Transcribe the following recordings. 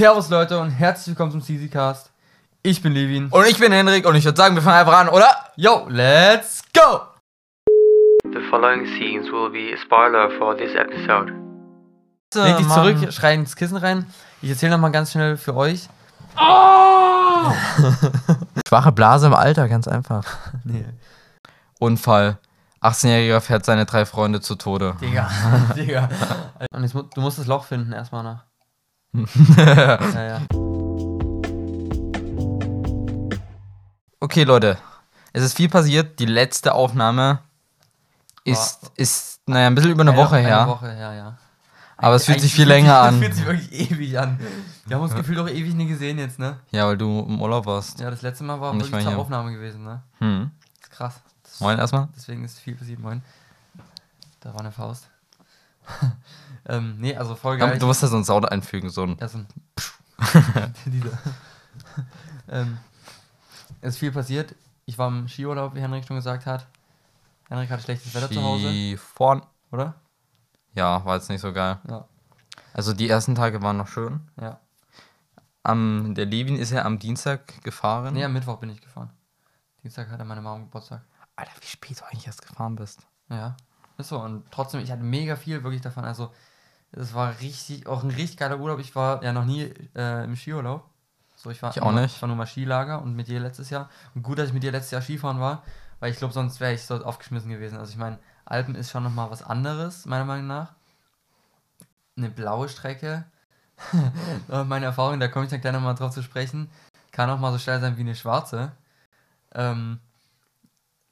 Servus Leute und herzlich willkommen zum CZ-Cast. Ich bin Levin. Und ich bin Henrik und ich würde sagen, wir fangen einfach an, oder? Yo, let's go! The following scenes will be a spoiler for this episode. Leg dich Mann. zurück, schrei ins Kissen rein. Ich erzähle nochmal ganz schnell für euch. Schwache Blase im Alter, ganz einfach. Nee, Unfall. 18-Jähriger fährt seine drei Freunde zu Tode. Digga, Digga. Und jetzt, mu- du musst das Loch finden erstmal nach. ja, ja. Okay, Leute. Es ist viel passiert. Die letzte Aufnahme ist, ist naja, ein bisschen über eine Ja, Woche eine her. Woche her, ja. Aber es fühlt sich viel länger Es an. fühlt sich wirklich ewig an. Wir haben uns gefühlt auch ewig nie gesehen jetzt, ne? Ja, weil du im Urlaub warst. Ja, das letzte Mal war ich wirklich zur. Aufnahme gewesen, ne? Hm. Das ist krass. Das Moin erstmal. Deswegen ist viel passiert, moin. Da war eine Faust. ähm, nee, also voll geil. Ja, du musst da so einen Sound einfügen, so ein. Ja, so ein Dieser. ähm, es ist viel passiert. Ich war im Skiurlaub, wie Henrik schon gesagt hat. Henrik hatte schlechtes Wetter zu Hause, Skifahren. oder? Ja, war jetzt nicht so geil. Ja. Also die ersten Tage waren noch schön. Ja. Am, der Levin ist ja am Dienstag gefahren. Nee, am Mittwoch bin ich gefahren. Dienstag hatte meine Mama Geburtstag. Alter, wie spät du eigentlich erst gefahren bist. Ja. Ist so. Und trotzdem, ich hatte mega viel wirklich davon. Also, es war richtig, auch ein richtig geiler Urlaub. Ich war ja noch nie äh, im Skiurlaub. So, ich war, Ich auch nur- nicht. Ich war nur mal Skilager und mit dir letztes Jahr. Und gut, dass ich mit dir letztes Jahr Skifahren war, weil ich glaube, sonst wäre ich so aufgeschmissen gewesen. Also, ich meine, Alpen ist schon nochmal was anderes, meiner Meinung nach. Eine blaue Strecke. Meine Erfahrung, da komme ich dann gleich nochmal drauf zu sprechen, kann auch mal so steil sein wie eine schwarze. Ähm.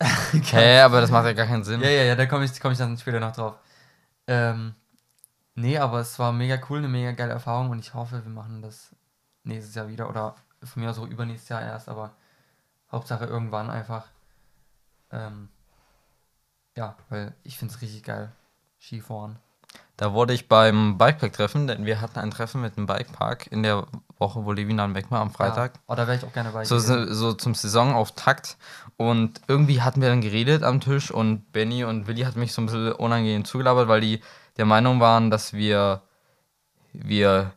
Hä, aber das macht ja gar keinen Sinn. Ja, ja, ja, da komme ich, komm ich dann später noch drauf. Ähm, nee, aber es war mega cool, eine mega geile Erfahrung und ich hoffe, wir machen das nächstes Jahr wieder oder von mir aus auch übernächstes Jahr erst, aber Hauptsache irgendwann einfach. Ähm, ja, weil ich finde es richtig geil. Skifahren. Da wurde ich beim Bikepark-Treffen, denn wir hatten ein Treffen mit dem Bikepark in der Woche, wo Levin dann weg war, am Freitag. Ja. Oh, da wäre ich auch gerne bei. So, so, zum Saisonauftakt. Und irgendwie hatten wir dann geredet am Tisch und Benny und Willi hat mich so ein bisschen unangenehm zugelabert, weil die der Meinung waren, dass wir, wir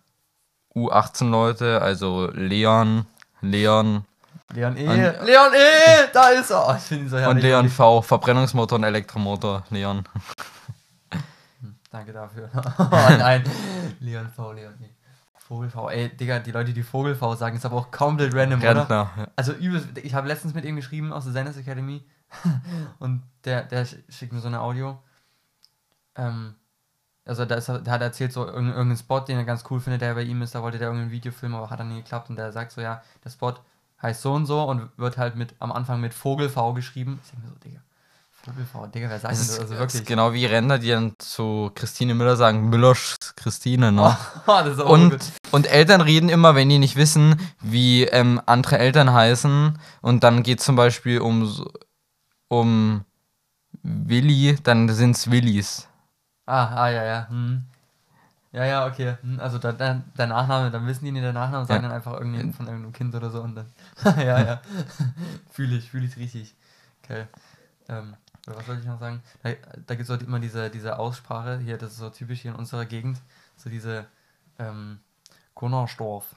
U18-Leute, also Leon, Leon Leon E. Und- Leon E. Da ist er. Oh, ich ihn so und. Leon V, Verbrennungsmotor und Elektromotor, Leon. Danke dafür. oh nein. Leon V, Leon E. Vogel V. Ey, Digga, die Leute, die Vogel V sagen, ist aber auch komplett random, oder? Rentner. Also übelst, ich habe letztens mit ihm geschrieben aus der Senders Academy und der, der sch- schickt mir so eine Audio. Ähm, also da ist, er- der hat erzählt so irgendeinen irgendeinen Spot, den er ganz cool findet, der bei ihm ist, da wollte der irgendein Video filmen, aber hat dann nie geklappt und der sagt so, ja, der Spot heißt so und so und wird halt mit am Anfang mit Vogel V geschrieben. Ich denke mir so, Digga, Vogel V, Digga, wer sagt Das denn ist? Also wirklich. ist genau wie Rentner, die dann zu Christine Müller sagen, Müllers Christine, ne? auch Und, und Eltern reden immer, wenn die nicht wissen, wie ähm, andere Eltern heißen. Und dann geht zum Beispiel um, um Willi, dann sind es Willis. Ah, ah, ja, ja. Hm. Ja, ja, okay. Hm, Also da, da, der Nachname, dann wissen die nicht der Nachname und sagen Ja. dann einfach irgendwie von irgendeinem Kind oder so und dann. ja, ja. fühle ich, fühle ich richtig. Okay. Ähm, was wollte ich noch sagen? Da, da gibt es immer diese, diese Aussprache, hier, das ist so typisch hier in unserer Gegend, so diese ähm, Gunnersdorf.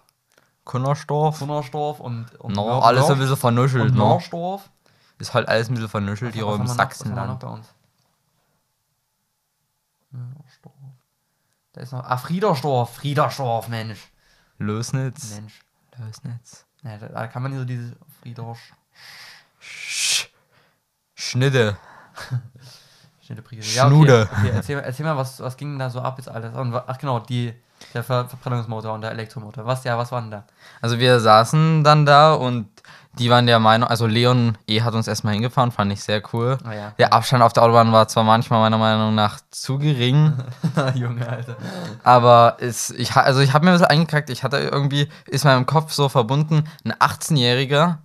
Kunnersdorf. Gunnersdorf und, und No, Nor- alles ein bisschen vernuschelt, und? Norsdorf. Ist halt alles ein bisschen vernuschelt, hier im wir noch- was Sachsenland. Da ist noch. Ah, Friedersdorf. Friedersdorf, Mensch. Lösnitz. Mensch. Lösnitz. Ja, da, da kann man nicht so diese Friedorsch. Sch Schnitte. Schnitteprise. Schnude. okay. okay erzähl, mal- erzähl mal, was, was ging da so ab jetzt alles? Und, ach genau, die, der Ver Verbrennungsmotor und der Elektromotor. Was, ja, was war denn da? Also wir saßen dann da und die waren der Meinung, also Leon E. hat uns erstmal hingefahren, fand ich sehr cool. Ah ja. Der Abstand auf der Autobahn war zwar manchmal meiner Meinung nach zu gering, Junge, Alter. aber es, ich, also ich habe mir ein bisschen eingekackt, ich hatte irgendwie, ist meinem Kopf so verbunden, ein 18-Jähriger,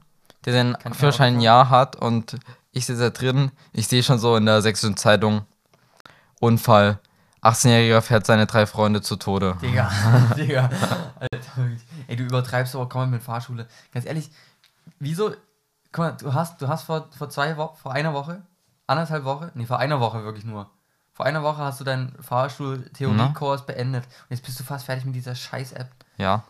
der den Führerschein ein Jahr hat und ich sitze da drin, ich sehe schon so in der sächsischen Zeitung, Unfall, 18-Jähriger fährt seine drei Freunde zu Tode. Digga, Digga. Alter, wirklich. Ey, du übertreibst aber kaum mit Fahrschule. Ganz ehrlich, wieso? Guck mal, du hast, du hast vor, vor zwei Wochen, vor einer Woche, anderthalb Woche, nee, vor einer Woche wirklich nur. Vor einer Woche hast du deinen Fahrstuhl-Theoriekurs beendet. Und jetzt bist du fast fertig mit dieser Scheiß-App. Ja.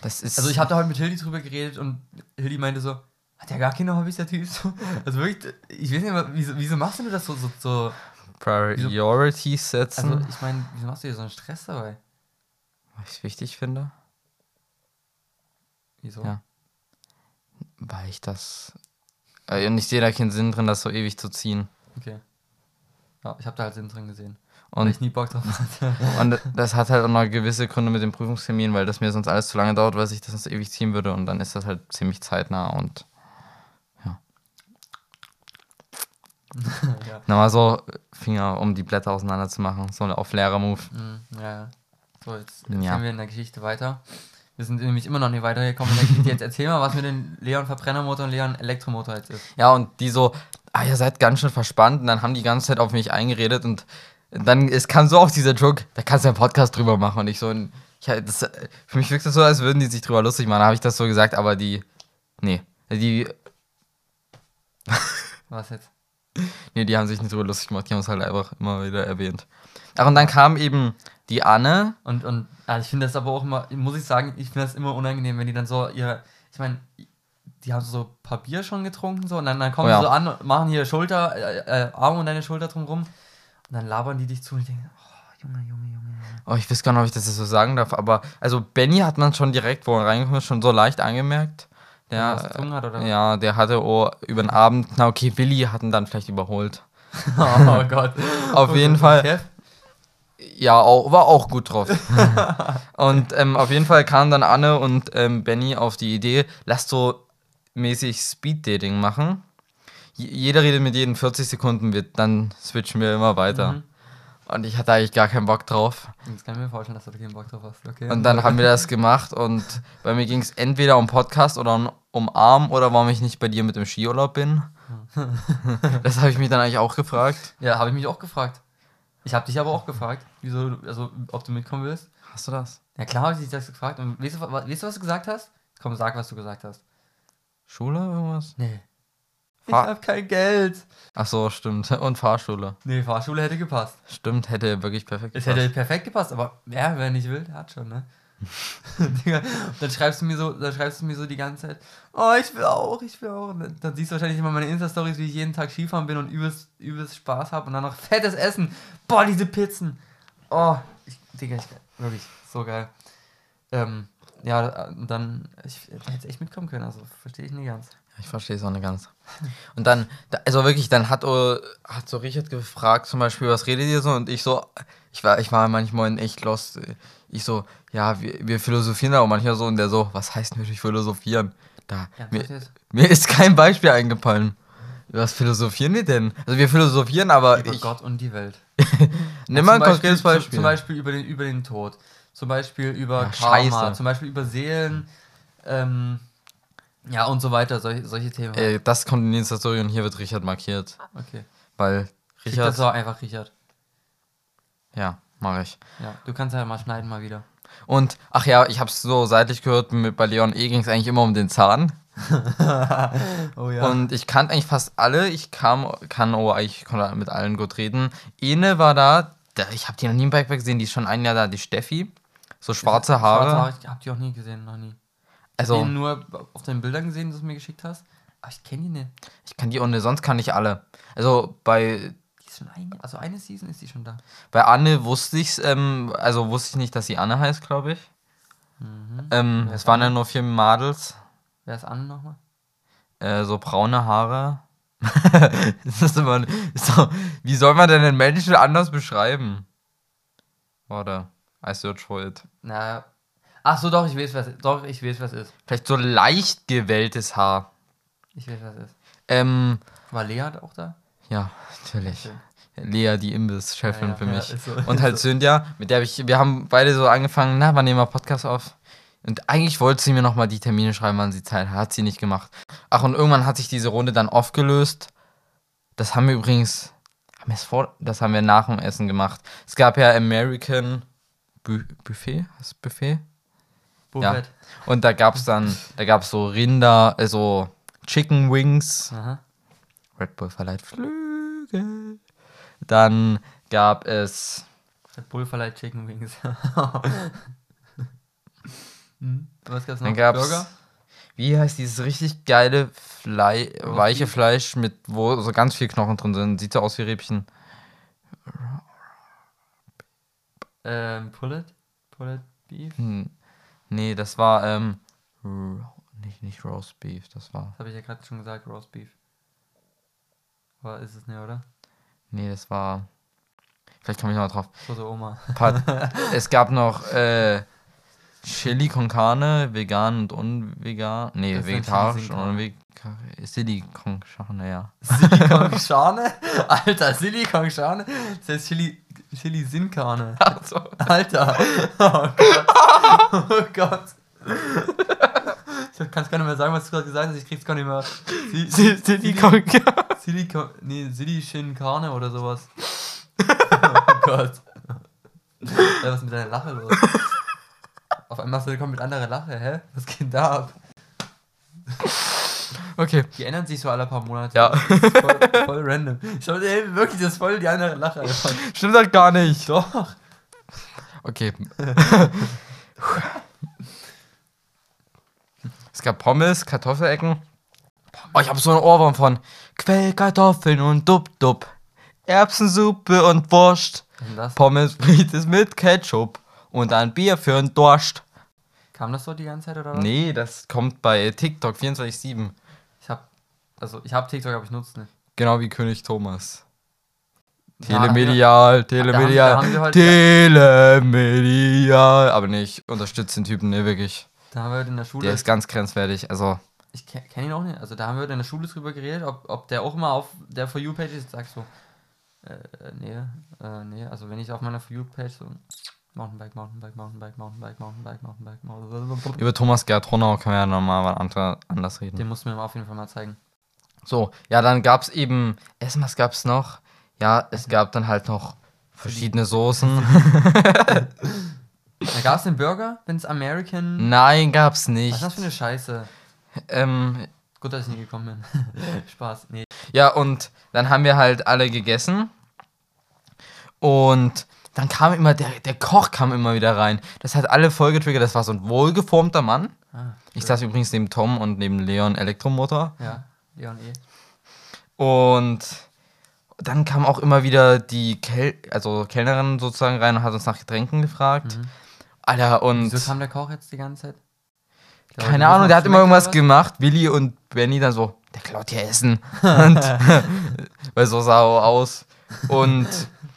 Das ist. Also ich habe da heute mit Hildi drüber geredet und Hildi meinte so, hat ja gar keine Hobbys, der Typ. So. Also wirklich, ich weiß nicht wieso, wieso machst du das so, so, so Priorities setzen, also ich meine, wieso machst du dir so einen Stress dabei? was ich wichtig finde, Wieso? Ja. weil ich das. Äh, und ich sehe da keinen Sinn drin, das so ewig zu ziehen. Okay. Ja, ich habe da halt Sinn drin gesehen. Weil Und, ich nie Bock drauf hatte. und das hat halt auch noch gewisse Gründe mit dem Prüfungstermin, weil das mir sonst alles zu lange dauert, weil ich das sonst ewig ziehen würde und dann ist das halt ziemlich zeitnah und ja. nochmal so Finger, um die Blätter auseinander zu machen. So auf leerer Move. Mhm, ja, ja. So, jetzt, jetzt Ja. gehen wir in der Geschichte weiter. Wir sind nämlich immer noch nicht weitergekommen in der Geschichte. Jetzt erzähl mal, was mit dem Leon Verbrennermotor und Leon Elektromotor jetzt ist. Ja, und die so, ah, ihr seid ganz schön verspannt. Und dann haben die ganze Zeit auf mich eingeredet und dann, es kam so auf dieser Joke, da kannst du einen Podcast drüber machen. Und ich so, ich, das, für mich wirkt das so, als würden die sich drüber lustig machen. Da habe ich das so gesagt, aber die, nee, die, Was jetzt? Nee, die haben sich nicht drüber lustig gemacht. Die haben es halt einfach immer wieder erwähnt. Ach, und dann kam eben die Anne. Und, und also ich finde das aber auch immer, muss ich sagen, ich finde das immer unangenehm, wenn die dann so ihre, ich meine, die haben so Bier schon getrunken so und dann, dann kommen Oh ja. sie so an und machen hier Schulter, äh, äh, Arm und deine Schulter drum rum und dann labern die dich zu und ich denke, oh, Junge, Junge, Junge. Junge. Oh, ich weiß gar nicht, ob ich das jetzt so sagen darf, aber also Benny hat man schon direkt, wo er reingekommen ist, schon so leicht angemerkt. Was Der, getrunken hat, oder? ja, der hatte oh, über den Abend, na okay, Willi hat ihn dann vielleicht überholt. Oh Gott. Auf Und- jeden Fall. Kev? Ja, auch, war auch gut drauf. und ähm, auf jeden Fall kamen dann Anne und ähm, Benny auf die Idee, lass so mäßig Speed-Dating machen. J jeder redet mit jedem 40 Sekunden, wird, dann switchen wir immer weiter. Mhm. Und ich hatte eigentlich gar keinen Bock drauf. Jetzt kann ich mir vorstellen, dass du da keinen Bock drauf hast. Okay. Und dann haben wir das gemacht und bei mir ging es entweder um Podcast oder um, Arm oder warum ich nicht bei dir mit dem Skiurlaub bin. das habe ich mich dann eigentlich auch gefragt. Ja, habe ich mich auch gefragt. Ich habe dich aber auch gefragt, wieso, also ob du mitkommen willst. Hast du das? Ja klar habe ich dich das gefragt. Und weißt du, weißt du, was du gesagt hast? Komm, sag, was du gesagt hast. Schule irgendwas? Nee. Ich habe kein Geld. Ach so, stimmt. Und Fahrschule. Nee, Fahrschule hätte gepasst. Stimmt, hätte wirklich perfekt Es gepasst. hätte perfekt gepasst, aber wer, wer nicht will, der hat schon, ne? Digga, dann schreibst du mir so, dann schreibst du mir so die ganze Zeit, oh, ich will auch, ich will auch. Dann, dann siehst du wahrscheinlich immer meine Insta-Stories, wie ich jeden Tag Skifahren bin und übelst, übelst Spaß habe und dann noch fettes Essen. Boah, diese Pizzen. Oh, ich, Digga, ich, wirklich, so geil. Ähm, ja, und dann, ich hätte jetzt echt mitkommen können, also verstehe ich nicht ganz. Ich verstehe es auch nicht ganz. Und dann, da- also wirklich, dann hat, oh, hat so Richard gefragt, zum Beispiel, was redet ihr so? Und ich so, ich war, ich war manchmal in echt lost. Ich so, ja, wir, wir philosophieren da auch manchmal so. Und der so, was heißt denn wirklich philosophieren? Da, Ja, mir, jetzt? mir ist kein Beispiel eingefallen. Was philosophieren wir denn? Also wir philosophieren, aber Über ich, Gott und die Welt. nimm mal ein konkretes Beispiel, Beispiel. Zum Beispiel über den, über den Tod. Zum Beispiel über Ja, Karma. scheiße. Zum Beispiel über Seelen. Ähm, ja, und so weiter. Solche, solche Themen. äh, das kommt in die Insta-Story und hier wird Richard markiert. okay. Weil Krieg das Richard, so einfach, Richard. ja, mache ich. Ja, du kannst ja mal schneiden mal wieder. Und, ach ja, ich hab's so seitlich gehört, mit, bei Leon E ging es eigentlich immer um den Zahn. oh ja. Und ich kannte eigentlich fast alle. Ich kam, kann, oh, ich konnte mit allen gut reden. Ene war da, da ich habe die noch nie im Backpack gesehen, die ist schon ein Jahr da, die Steffi. So schwarze Haare. Schwarze Haare, ich hab die auch nie gesehen, noch nie. Ich Also, die nur auf deinen Bildern gesehen, die du mir geschickt hast. Aber ich kenne die nicht. ich kann die ohne, sonst kann ich alle. Also bei, Die ist schon eine, also eine Season ist die schon da. bei Anne wusste ich's, ähm, also wusste ich nicht, dass sie Anne heißt, glaube ich. Mhm. Ähm, es waren ja nur vier Madels, Wer ist Anne nochmal? äh, so braune Haare. das ist immer, so, wie soll man denn den Menschen anders beschreiben? Warte, I search for it. Na. Ach so, doch, ich weiß, was Doch, ich weiß, was ist. Vielleicht so leicht gewelltes Haar. Ich weiß, was ist. Ähm, War Lea auch da? ja, natürlich. Schön. Lea, die Imbiss-Chefin Ja, ja, für ja, mich. ist so, Und halt so. Cynthia, mit der hab ich, wir haben beide so angefangen, na, wann nehmen wir Podcast auf? Und eigentlich wollte sie mir nochmal die Termine schreiben, wann sie Zeit hat, hat sie nicht gemacht. Ach, und irgendwann hat sich diese Runde dann aufgelöst. Das haben wir übrigens, haben wir es vor, das haben wir nach dem Essen gemacht. Es gab ja American Bu Buffet, das Buffet? Buffett. Und da gab es dann, da gab es so Rinder, also Chicken Wings. Aha. Red Bull verleiht Flügel. Dann gab es, Red Bull verleiht Chicken Wings. Hm. Was gab's noch? Dann gab's. Burger? Wie heißt dieses richtig geile Flei weiche Beef? Fleisch mit wo so ganz viel Knochen drin sind? Sieht so aus wie Riebchen. Ähm, Pullet? Pullet Beef? Hm. Nee, das war ähm nicht nicht Roast Beef, das war. Das habe ich ja gerade schon gesagt, Roast Beef. Aber ist es nicht, oder? Nee, das war Vielleicht komme ich noch drauf. So, so Oma. Pat es gab noch äh, Chili con Carne, vegan und unvegan. Nee, Das vegetarisch und unvegan. Chili con Carne, ja. Silikon Schane? Alter, Silikon Schane? Das heißt Chili, Chili Sin Carne. Also, Alter. Oh Gott. Oh Gott. Ich kann gar nicht mehr sagen, was du gerade gesagt hast. Ich krieg's gar nicht mehr. Si- si- Chili con Carne. Silikon. Nee, Silicon Carne oder sowas. Oh Gott. Ja, was ist mit deiner Lache los? Auf einmal hast du kommt mit anderer Lache, hä? Was geht da ab? Okay. Die ändern sich so alle paar Monate. Ja. Das voll, voll random. Schau dir ey, wirklich, das ist voll die andere Lache. Einfach. Stimmt halt gar nicht. Doch. Okay. es gab Pommes, Kartoffelecken. Oh, ich habe so einen Ohrwurm von Quellkartoffeln und Dub-Dub. Erbsensuppe und Wurst. Das? Pommes frites mit Ketchup. Und ein Bier für einen Durst. Kam das so die ganze Zeit oder was? Nee, das kommt bei TikTok 24-7. Ich. Also, ich hab TikTok, aber ich nutze nicht. Genau wie König Thomas. Telemedial, Telemedial, da haben wir heute- Telemedial. Aber nicht, unterstützt den Typen, ne, wirklich. Da haben wir heute in der Schule. Der ist ganz grenzwertig. Also, ich kenne kenn ihn auch nicht. Also, da haben wir heute in der Schule drüber geredet, ob, ob der auch mal auf der For You-Page ist. Sag so. Äh, nee, äh, nee. Also, wenn ich auf meiner For You-Page so. Mountainbike, Mountainbike, Mountainbike, Mountainbike, Mountainbike, Mountainbike, Mountainbike. über Thomas Gerd Ronau können wir ja nochmal anders reden. Den musst du mir auf jeden Fall mal zeigen. So, ja, dann gab es eben, Essen, was gab es noch? Ja, es gab dann halt noch verschiedene Soßen. Da gab es den Burger, wenn es American. Nein, gab's Was nicht. ist das für eine Scheiße? Ähm, Gut, dass ich nie gekommen bin. Spaß. Nee. ja, und dann haben wir halt alle gegessen. Und dann kam immer, der, der Koch kam immer wieder rein. Das hat alle voll getriggert. Das war so ein wohlgeformter Mann. Ah, Ich saß übrigens neben Tom und neben Leon Elektromotor. Ja, Leon E. Und dann kam auch immer wieder die Kel also Kellnerin sozusagen rein und hat uns nach Getränken gefragt. Mhm. Alter, und Wieso kam der Koch jetzt die ganze Zeit? Der keine Ahnung, der hat immer irgendwas gemacht. Willi und Benny dann so, der klaut hier Essen. und, weil so sah er aus. Und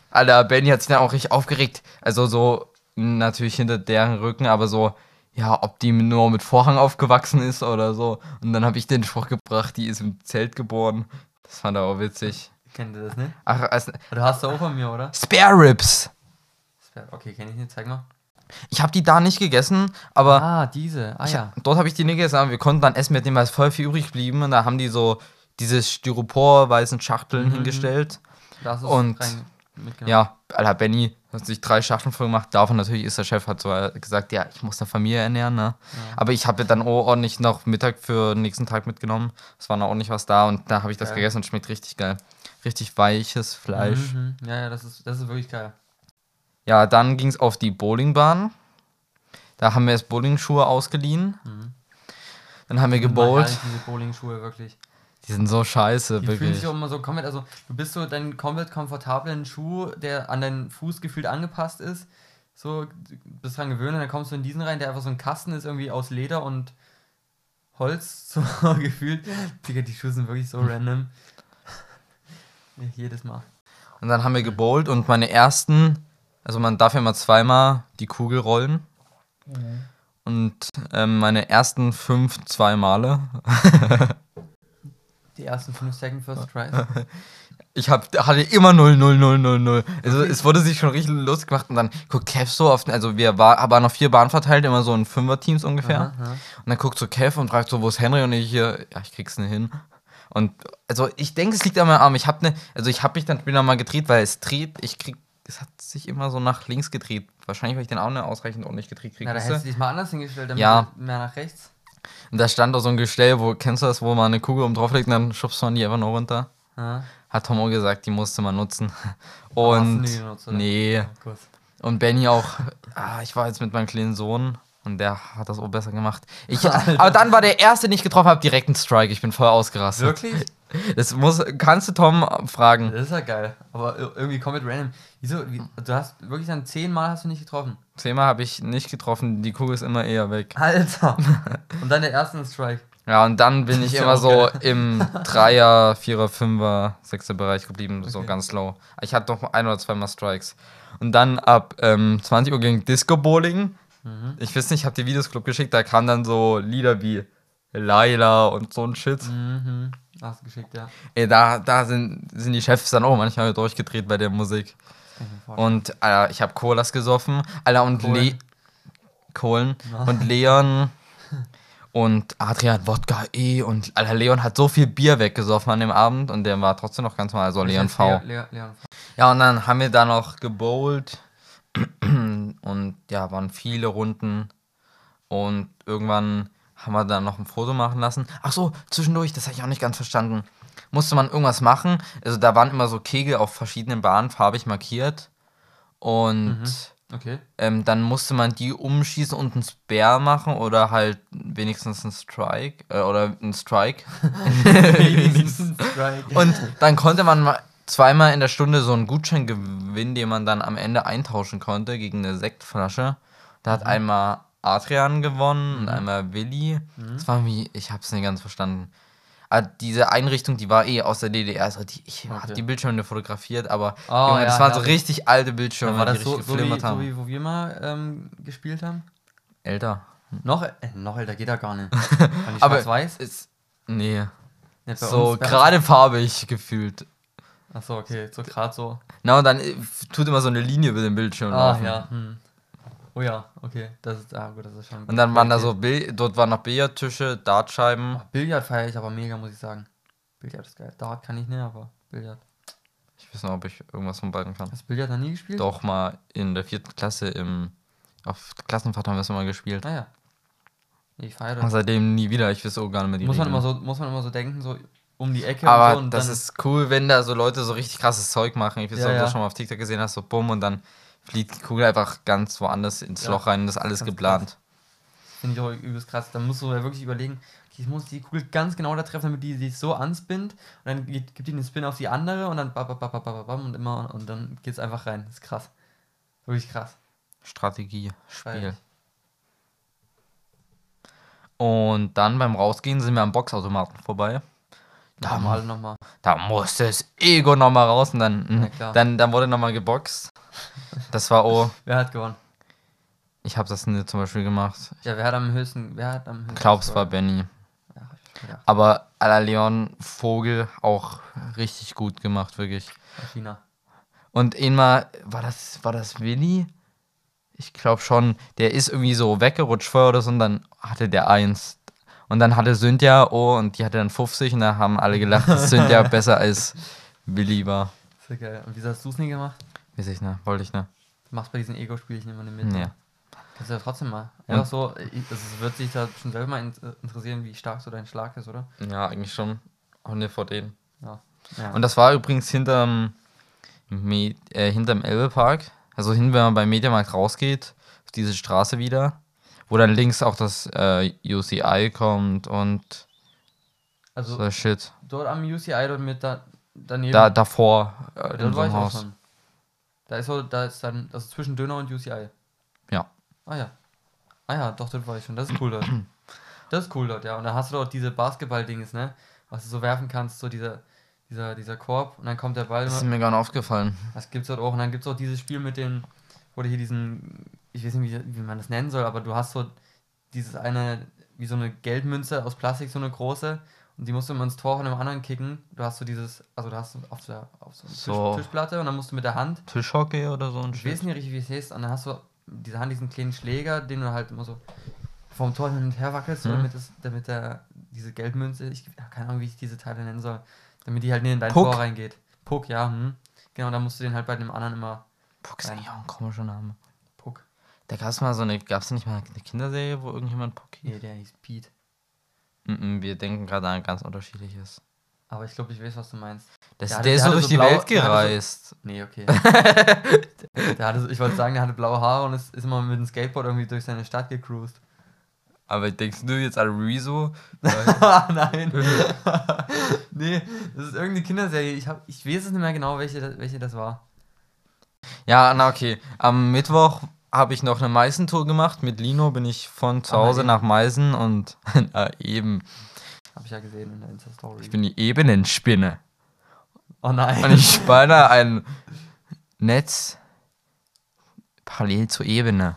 Alter, Benny hat sich dann auch richtig aufgeregt. Also so natürlich hinter deren Rücken, aber so, ja, ob die nur mit Vorhang aufgewachsen ist oder so. Und dann habe ich den Spruch gebracht, die ist im Zelt geboren. Das fand er auch witzig. was? Kennt ihr das nicht? Ach, also, Du hast du auch von mir, oder? Spare Ribs. Okay, kenn ich nicht. Zeig mal. Ich habe die da nicht gegessen, aber Ah, diese. Ah ja. dort habe ich die nicht gegessen, aber wir konnten dann essen mit dem, weil es voll viel übrig blieben. Und da haben die so diese Styropor-weißen Schachteln Mhm. hingestellt. Da hast du's Und- rein mitgenommen. Ja, Alter, Benny hat sich drei Schachteln voll gemacht. Davon natürlich ist der Chef, hat so gesagt, ja, ich muss der Familie ernähren, ne? Aber ich habe dann ordentlich noch Mittag für den nächsten Tag mitgenommen. Es war noch ordentlich was da und da habe ich das Geil. gegessen und schmeckt richtig geil. Richtig weiches Fleisch. Mhm. Ja, ja, das ist, das ist wirklich geil. Ja, dann ging es auf die Bowlingbahn. Da haben wir jetzt Bowlingschuhe ausgeliehen. Mhm. Dann haben wir gebowlt. herrlich, diese Bowling-Schuhe, wirklich. Die sind so scheiße, Die fühlen wirklich. sich auch immer so komplett, also du bist so deinen komplett komfortablen Schuh, der an deinen Fuß gefühlt angepasst ist. So, du bist dran gewöhnt und dann kommst du in diesen rein, der einfach so ein Kasten ist, irgendwie aus Leder und Holz, so gefühlt. Digga, die Schuhe sind wirklich so random. Jedes Mal. Und dann haben wir gebowlt und meine ersten, also man darf ja mal zweimal die Kugel rollen. Und ähm, meine ersten fünf zwei Male. Die ersten 5 Second First Tries. Ich hab, hatte immer 0, 0, 0, 0, 0. Also es wurde sich schon richtig lustig gemacht und dann guckt Kev so auf, also wir war, waren noch vier Bahnen verteilt, immer so in Fünfer-Teams ungefähr. Aha, aha. Und dann guckt so Kev und fragt so, wo ist Henry? Und ich hier, ja, ich krieg's nicht hin. Und also ich denke, es liegt an meinem Arm. Ich hab ne, also ich hab mich dann später mal gedreht, weil es dreht, ich krieg, es hat sich immer so nach links gedreht. Wahrscheinlich, weil ich den auch nicht ausreichend ordentlich gedreht kriege. Na, da hättest du dich mal anders hingestellt, damit Ja. mehr nach rechts. Und da stand auch so ein Gestell, wo, kennst du das, wo man eine Kugel oben drauf legt und dann schubst man die einfach nur runter. Ja. Hat Tom auch gesagt, die musste man nutzen. Und oder? nee. Gut. Und Benny auch, ah, ich war jetzt mit meinem kleinen Sohn Und der hat das auch besser gemacht. Ich, aber dann war der erste, den ich getroffen habe, direkt ein Strike. Ich bin voll ausgerastet. Wirklich? Das muss, kannst du Tom fragen. Das ist ja geil. Aber ir- irgendwie komplett random. Wieso? Wie, du hast wirklich dann zehnmal hast du nicht getroffen. Zehnmal habe ich nicht getroffen, die Kugel ist immer eher weg. Alter. Und dann der erste Strike. Ja, und dann bin ich immer so geil. im Dreier, Vierer, Fünfer, Sechser Bereich geblieben, so Okay. ganz low. Ich hatte doch ein oder zweimal Strikes. Und dann ab ähm, 20 Uhr ging Disco Bowling. Mhm. Ich weiß nicht, ich habe die Videosclub geschickt, da kamen dann so Lieder wie Laila und so ein Shit. Mhm. Hast du geschickt, ja. Ey, da, da sind, sind die Chefs dann auch manchmal durchgedreht bei der Musik. Und Alter, ich habe Colas gesoffen. Alter, und Kohlen. Le Kohlen. Und Leon und Adrian Wodka E. Und Alter, Leon hat so viel Bier weggesoffen an dem Abend und der war trotzdem noch ganz normal, also Leon V. Leon V. Ja, und dann haben wir da noch gebowlt. Und ja, waren viele Runden. Und irgendwann haben wir dann noch ein Foto machen lassen. Ach so, zwischendurch, das habe ich auch nicht ganz verstanden. Musste man irgendwas machen? Also da waren immer so Kegel auf verschiedenen Bahnen farbig markiert. Und Okay. ähm, dann musste man die umschießen und einen Spare machen oder halt wenigstens einen Strike äh, oder einen Strike. Strike. Und dann konnte man mal zweimal in der Stunde so einen Gutschein gewinnen, den man dann am Ende eintauschen konnte gegen eine Sektflasche. Da hat einmal Adrian gewonnen und einmal Willi. Das war wie, ich hab's nicht ganz verstanden. Aber diese Einrichtung, die war eh aus der DDR. Also die, ich hab Okay. die Bildschirme fotografiert, aber Oh, Junge, das ja, waren ja. so richtig alte Bildschirme, war die das so, richtig so, wie, so wie wo wir mal ähm, gespielt haben? Älter. Noch, äh, noch älter geht er gar nicht. Aber schwarz-weiß? ist, nee, so gerade farbig gefühlt. Achso, okay, so gerade so. Na, und dann äh, tut immer so eine Linie über den Bildschirm Ah, laufen. ja. Hm. Oh ja, okay. Das ist, ah, gut, das ist schon. Und dann waren da okay. so, Bill dort waren noch Billardtische, Dartscheiben. Oh, Billard feiere ich aber mega, muss ich sagen. Billard ist geil. Dart kann ich nicht, aber Billard. Ich weiß nicht, ob ich irgendwas von beiden kann. Hast du Billard noch nie gespielt? Doch mal in der vierten Klasse im auf Klassenfahrt haben wir es mal gespielt. Ah ja. Ich feiere Und das. seitdem nie wieder. Ich weiß auch gar nicht mehr die Muss man, immer so, muss man immer so denken, so um die Ecke Aber und so. Und das ist cool, wenn da so Leute so richtig krasses Zeug machen. Ich weiß Ja, nicht, ob du das schon mal auf TikTok gesehen hast, so bumm und dann fliegt die Kugel einfach ganz woanders ins Ja, Loch rein. Das ist alles ganz geplant. Finde ich auch übelst krass. Da musst du ja wirklich überlegen, ich muss die Kugel ganz genau da treffen, damit die sich so anspinnt. Und dann geht, gibt die den Spin auf die andere und dann bam, bam, bam, bam, bam, und immer und dann geht's einfach rein. Das ist krass. Wirklich krass. Strategie, Spiel. Und dann beim Rausgehen sind wir am Boxautomaten vorbei. Da wir alle nochmal. Da musste das Ego nochmal raus und dann, Na klar. dann, dann wurde nochmal geboxt. Das war oh, Wer hat gewonnen? ich habe das nicht zum Beispiel gemacht. Ja, wer hat am höchsten. Wer hat am höchsten. glaube, es war? Benny. Ja. Aber Ala Leon Vogel auch richtig gut gemacht, wirklich. China. Und einmal, war das, war das Willi? Ich glaube schon, der ist irgendwie so weggerutscht vorher oder so und dann hatte der eins. Und dann hatte Cynthia, oh, und die hatte dann 50 und da haben alle gelacht, dass Cynthia besser als Willi war. Sehr geil. Und wieso hast du es nie gemacht? Weiß ich nicht, wollte ich nicht. Du machst bei diesen Ego-Spielchen immer nicht mit. Nee. Kannst du ja trotzdem mal. Einfach so, also es wird sich da schon selber mal in, äh, interessieren, wie stark so dein Schlag ist, oder? Ja, eigentlich schon. Auch nicht vor denen. Ja. ja. Und das war übrigens hinterm, Me äh, hinterm Elbepark. Also hin, wenn man beim Mediamarkt rausgeht, auf diese Straße wieder. Wo dann links auch das äh, UCI kommt und also so Shit. dort am UCI, dort mit da, daneben. Da, davor, äh, dort in so war einem ich auch Haus. schon. Da ist so, da ist dann, also zwischen Döner und UCI. Ja. Ah ja. Ah ja, doch, dort war ich schon. Das ist cool dort. Das ist cool dort, ja. Und da hast du dort diese Basketball-Dings, ne? Was du so werfen kannst, so dieser, dieser, dieser Korb und dann kommt der Ball Das ist mir gar nicht aufgefallen. Das gibt's dort auch. Und dann gibt's auch dieses Spiel mit den, wo du hier diesen, ich weiß nicht, wie, wie man das nennen soll, aber du hast so dieses eine, wie so eine Geldmünze aus Plastik, so eine große. Und die musst du immer ins Tor von dem anderen kicken. Du hast so dieses, also du hast so auf, der, auf so eine Tisch, So. Tischplatte und dann musst du mit der Hand Tischhockey oder so ein ich weiß nicht richtig, wie es heißt. Und dann hast du diese Hand, diesen kleinen Schläger, den du halt immer so vom Tor hin und her wackelst, so Mhm. damit, es, damit der, diese Geldmünze, ich habe keine Ahnung, wie ich diese Teile nennen soll, damit die halt nicht in dein Puck. Tor reingeht. Puck, ja. Hm. Genau, dann musst du den halt bei dem anderen immer Puck ist eigentlich auch ein komischer Name. Da gab es mal so eine, gab es nicht mal eine Kinderserie, wo irgendjemand hieß? Nee, der hieß Pete. Mm -mm, wir denken gerade an ganz unterschiedliches. Aber ich glaube, ich weiß, was du meinst. Das, Der der, ist der so durch so die Welt hatte so- gereist. Nee, okay. der hatte, so- ich wollte sagen, der hatte blaue Haare und ist, ist immer mit dem Skateboard irgendwie durch seine Stadt gecruised. Aber denkst du jetzt an Rezo? Nein. nee, das ist irgendeine Kinderserie. Ich, hab, ich weiß es nicht mehr genau, welche, welche das war. Ja, na okay. Am Mittwoch habe ich noch eine Meißentour gemacht. Mit Lino bin ich von zu Ah, Hause nach Meißen und na, eben. Hab ich ja gesehen in der Insta-Story. Ich bin die Ebenenspinne. Oh nein. Und ich spanne ein Netz parallel zur Ebene.